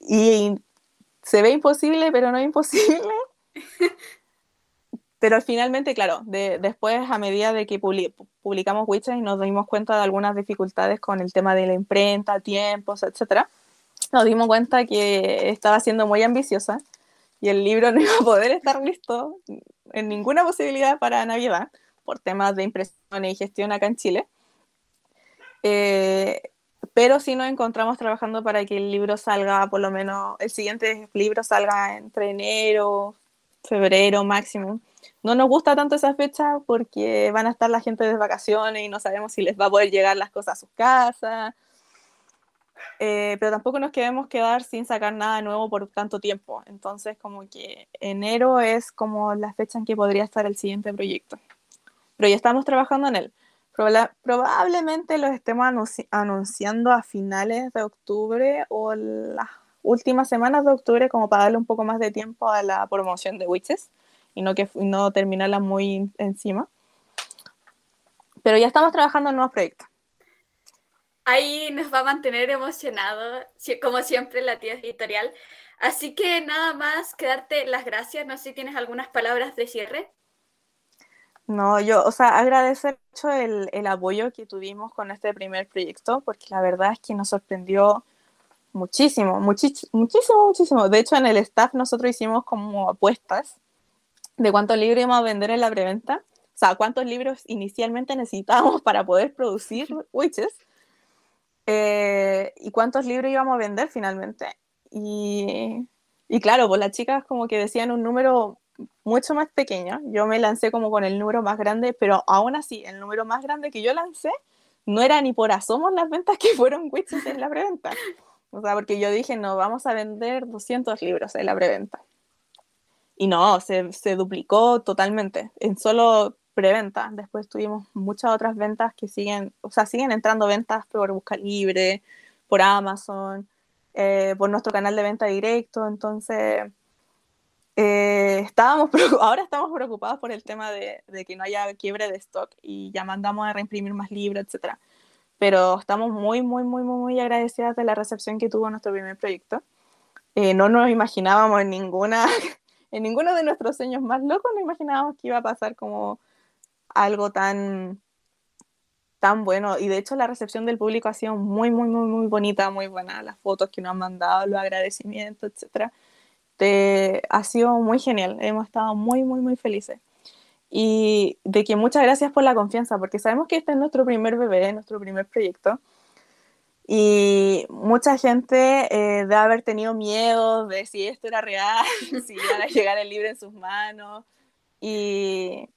B: se ve imposible, pero no imposible. pero finalmente, claro, después a medida de que publicamos Witches y nos dimos cuenta de algunas dificultades con el tema de la imprenta, tiempos, etc., nos dimos cuenta que estaba siendo muy ambiciosa y el libro no iba a poder estar listo en ninguna posibilidad para Navidad por temas de impresión y gestión acá en Chile. Eh, pero sí nos encontramos trabajando para que el libro salga, por lo menos el siguiente libro salga entre enero, febrero máximo. No nos gusta tanto esa fecha porque van a estar la gente de vacaciones y no sabemos si les va a poder llegar las cosas a sus casas. Eh, pero tampoco nos queremos quedar sin sacar nada nuevo por tanto tiempo. Entonces, como que enero es como la fecha en que podría estar el siguiente proyecto. Pero ya estamos trabajando en él. probablemente lo estemos anunciando a finales de octubre o las últimas semanas de octubre como para darle un poco más de tiempo a la promoción de Witches y no, que, no terminarla muy encima. Pero ya estamos trabajando en nuevos proyectos.
C: Ahí nos va a mantener emocionados, como siempre, la tía editorial. Así que nada más que darte las gracias. No sé si tienes algunas palabras de cierre.
B: No, yo, o sea, agradecer mucho el, el, apoyo que tuvimos con este primer proyecto, porque la verdad es que nos sorprendió muchísimo, muchísimo, muchísimo. De hecho, en el staff nosotros hicimos como apuestas de cuántos libros íbamos a vender en la preventa, o sea, cuántos libros inicialmente necesitábamos para poder producir Witches eh, y cuántos libros íbamos a vender finalmente. Y, y claro, pues las chicas como que decían un número mucho más pequeño. Yo me lancé como con el número más grande, pero aún así, el número más grande que yo lancé no era ni por asomo las ventas que fueron Witches en la preventa. O sea, porque yo dije, no, vamos a vender 200 libros en la preventa. Y no, se, se duplicó totalmente. En solo preventa. Después tuvimos muchas otras ventas que siguen, o sea, siguen entrando ventas por Busca Libre, por Amazon, eh, por nuestro canal de venta directo. Entonces, eh, estábamos ahora estamos preocupados por el tema de, de, que no haya quiebre de stock y ya mandamos a reimprimir más libros, etc. pero estamos muy, muy, muy, muy, agradecidas de la recepción que tuvo nuestro primer proyecto. Eh, no nos imaginábamos en ninguna, en ninguno de nuestros sueños más locos, no imaginábamos que iba a pasar como algo tan, tan bueno. Y de hecho la recepción del público ha sido muy, muy, muy, muy bonita, muy buena. Las fotos que nos han mandado, los agradecimientos, etcétera. ha sido muy genial. Hemos estado muy, muy, muy felices y de que muchas gracias por la confianza, porque sabemos que este es nuestro primer bebé, nuestro primer proyecto. Y mucha gente eh, debe haber tenido miedo de si esto era real, si iban a llegar el libro en sus manos. Y...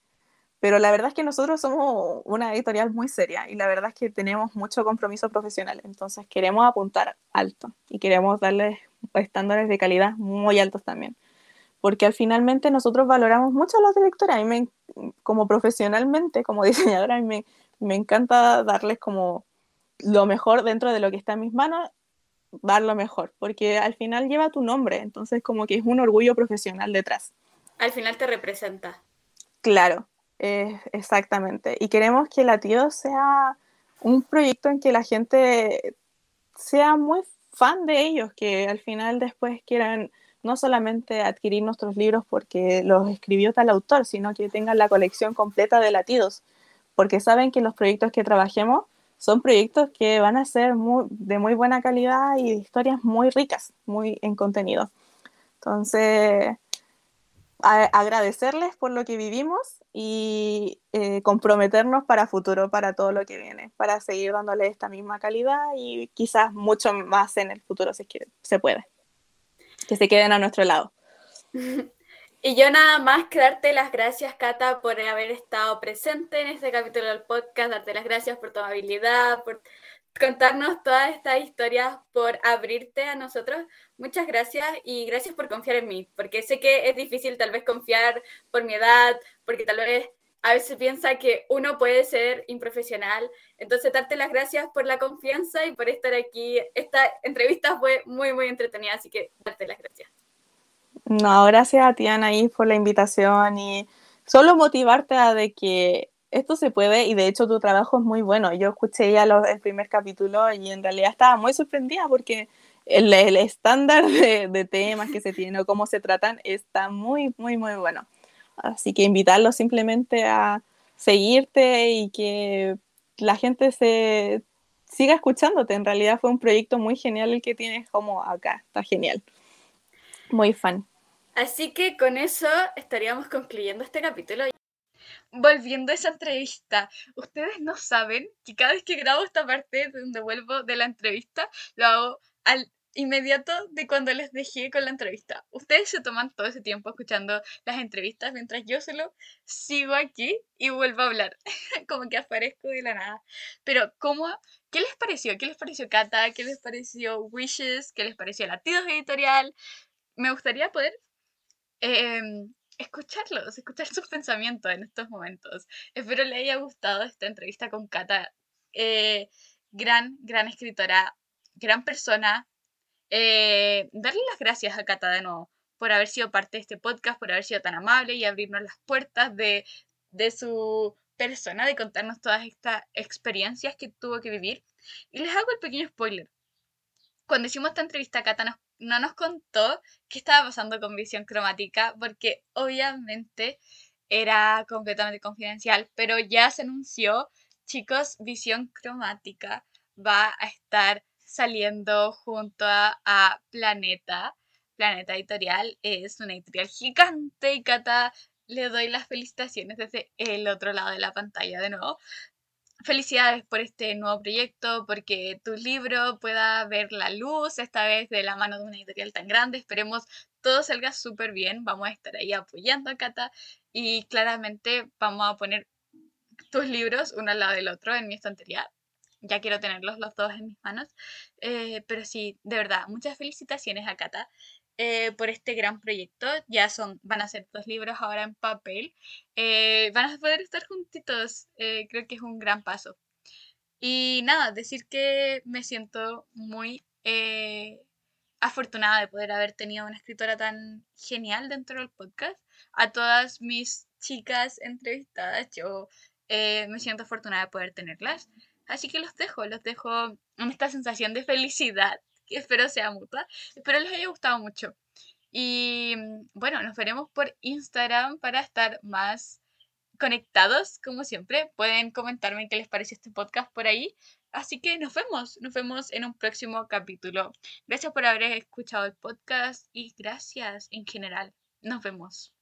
B: Pero la verdad es que nosotros somos una editorial muy seria y la verdad es que tenemos mucho compromiso profesional. Entonces queremos apuntar alto y queremos darles estándares de calidad muy altos también porque al finalmente nosotros valoramos mucho a los directores. A mí, como profesionalmente, como diseñadora, a mí me, me, encanta darles como lo mejor dentro de lo que está en mis manos, dar lo mejor, porque al final lleva tu nombre, entonces como que es un orgullo profesional detrás.
C: Al final te representa.
B: Claro, exactamente. Y queremos que Latido sea un proyecto en que la gente sea muy fan de ellos, que al final después quieran no solamente adquirir nuestros libros porque los escribió tal autor, sino que tengan la colección completa de latidos, porque saben que los proyectos que trabajemos son proyectos que van a ser de muy buena calidad y historias muy ricas, muy en contenido. Entonces, agradecerles por lo que vivimos y eh, comprometernos para futuro, para todo lo que viene, para seguir dándoles esta misma calidad y quizás mucho más en el futuro si se puede que se queden a nuestro lado.
C: Y yo nada más que darte las gracias, Cata, por haber estado presente en este capítulo del podcast, darte las gracias por tu amabilidad, por contarnos todas estas historias, por abrirte a nosotros. Muchas gracias y gracias por confiar en mí, porque sé que es difícil tal vez confiar por mi edad, porque tal vez a veces piensa que uno puede ser improfesional. Entonces, darte las gracias por la confianza y por estar aquí. Esta entrevista fue muy, muy entretenida, así que darte las gracias.
B: No, gracias a ti, Anaí, por la invitación y solo motivarte a de que esto se puede y de hecho tu trabajo es muy bueno. Yo escuché ya el primer capítulo y en realidad estaba muy sorprendida porque el, el estándar de, de temas que se tienen o cómo se tratan está muy, muy, muy bueno. Así que invitarlos simplemente a seguirte y que la gente se siga escuchándote. En realidad fue un proyecto muy genial el que tienes como acá. Está genial. Muy fan.
C: Así que con eso estaríamos concluyendo este capítulo.
A: Volviendo a esa entrevista, ustedes no saben que cada vez que grabo esta parte donde vuelvo de la entrevista, lo hago al inmediato de cuando les dejé con la entrevista. Ustedes se toman todo ese tiempo escuchando las entrevistas mientras yo solo sigo aquí y vuelvo a hablar, como que aparezco de la nada. Pero, ¿cómo? ¿Qué les pareció? ¿Qué les pareció Kata? ¿Qué les pareció Wishes? ¿Qué les pareció Latidos Editorial? Me gustaría poder em, escucharlos, escuchar sus pensamientos en estos momentos. Espero le haya gustado esta entrevista con Kata. Eh, gran, gran escritora, gran persona, eh, darle las gracias a Cata de nuevo por haber sido parte de este podcast, por haber sido tan amable y abrirnos las puertas de, su persona, de contarnos todas estas experiencias que tuvo que vivir. Y les hago el pequeño spoiler. Cuando hicimos esta entrevista, Cata no nos contó qué estaba pasando con visión cromática, porque obviamente era completamente confidencial, pero ya se anunció, chicos, visión cromática va a estar saliendo junto a, Planeta. Planeta Editorial es una editorial gigante y Cata le doy las felicitaciones desde el otro lado de la pantalla de nuevo. Felicidades por este nuevo proyecto, porque tu libro pueda ver la luz, esta vez de la mano de una editorial tan grande. Esperemos todo salga súper bien. Vamos a estar ahí apoyando a Cata y claramente vamos a poner tus libros uno al lado del otro en mi estantería ya quiero tenerlos los dos en mis manos. Eh, pero sí, de verdad, muchas felicitaciones a Cata eh, por este gran proyecto. Ya son, van a ser dos libros ahora en papel. Eh, van a poder estar juntitos. creo que es un gran paso. Y nada, decir que me siento muy afortunada de poder haber tenido una escritora tan genial dentro del podcast. A todas mis chicas entrevistadas, yo me siento afortunada de poder tenerlas. Así que los dejo, los dejo en esta sensación de felicidad, que espero sea mutua. Espero les haya gustado mucho. Y bueno, nos veremos por Instagram para estar más conectados, como siempre. Pueden comentarme qué les pareció este podcast por ahí. Así que nos vemos, nos vemos en un próximo capítulo. Gracias por haber escuchado el podcast y gracias en general. Nos vemos.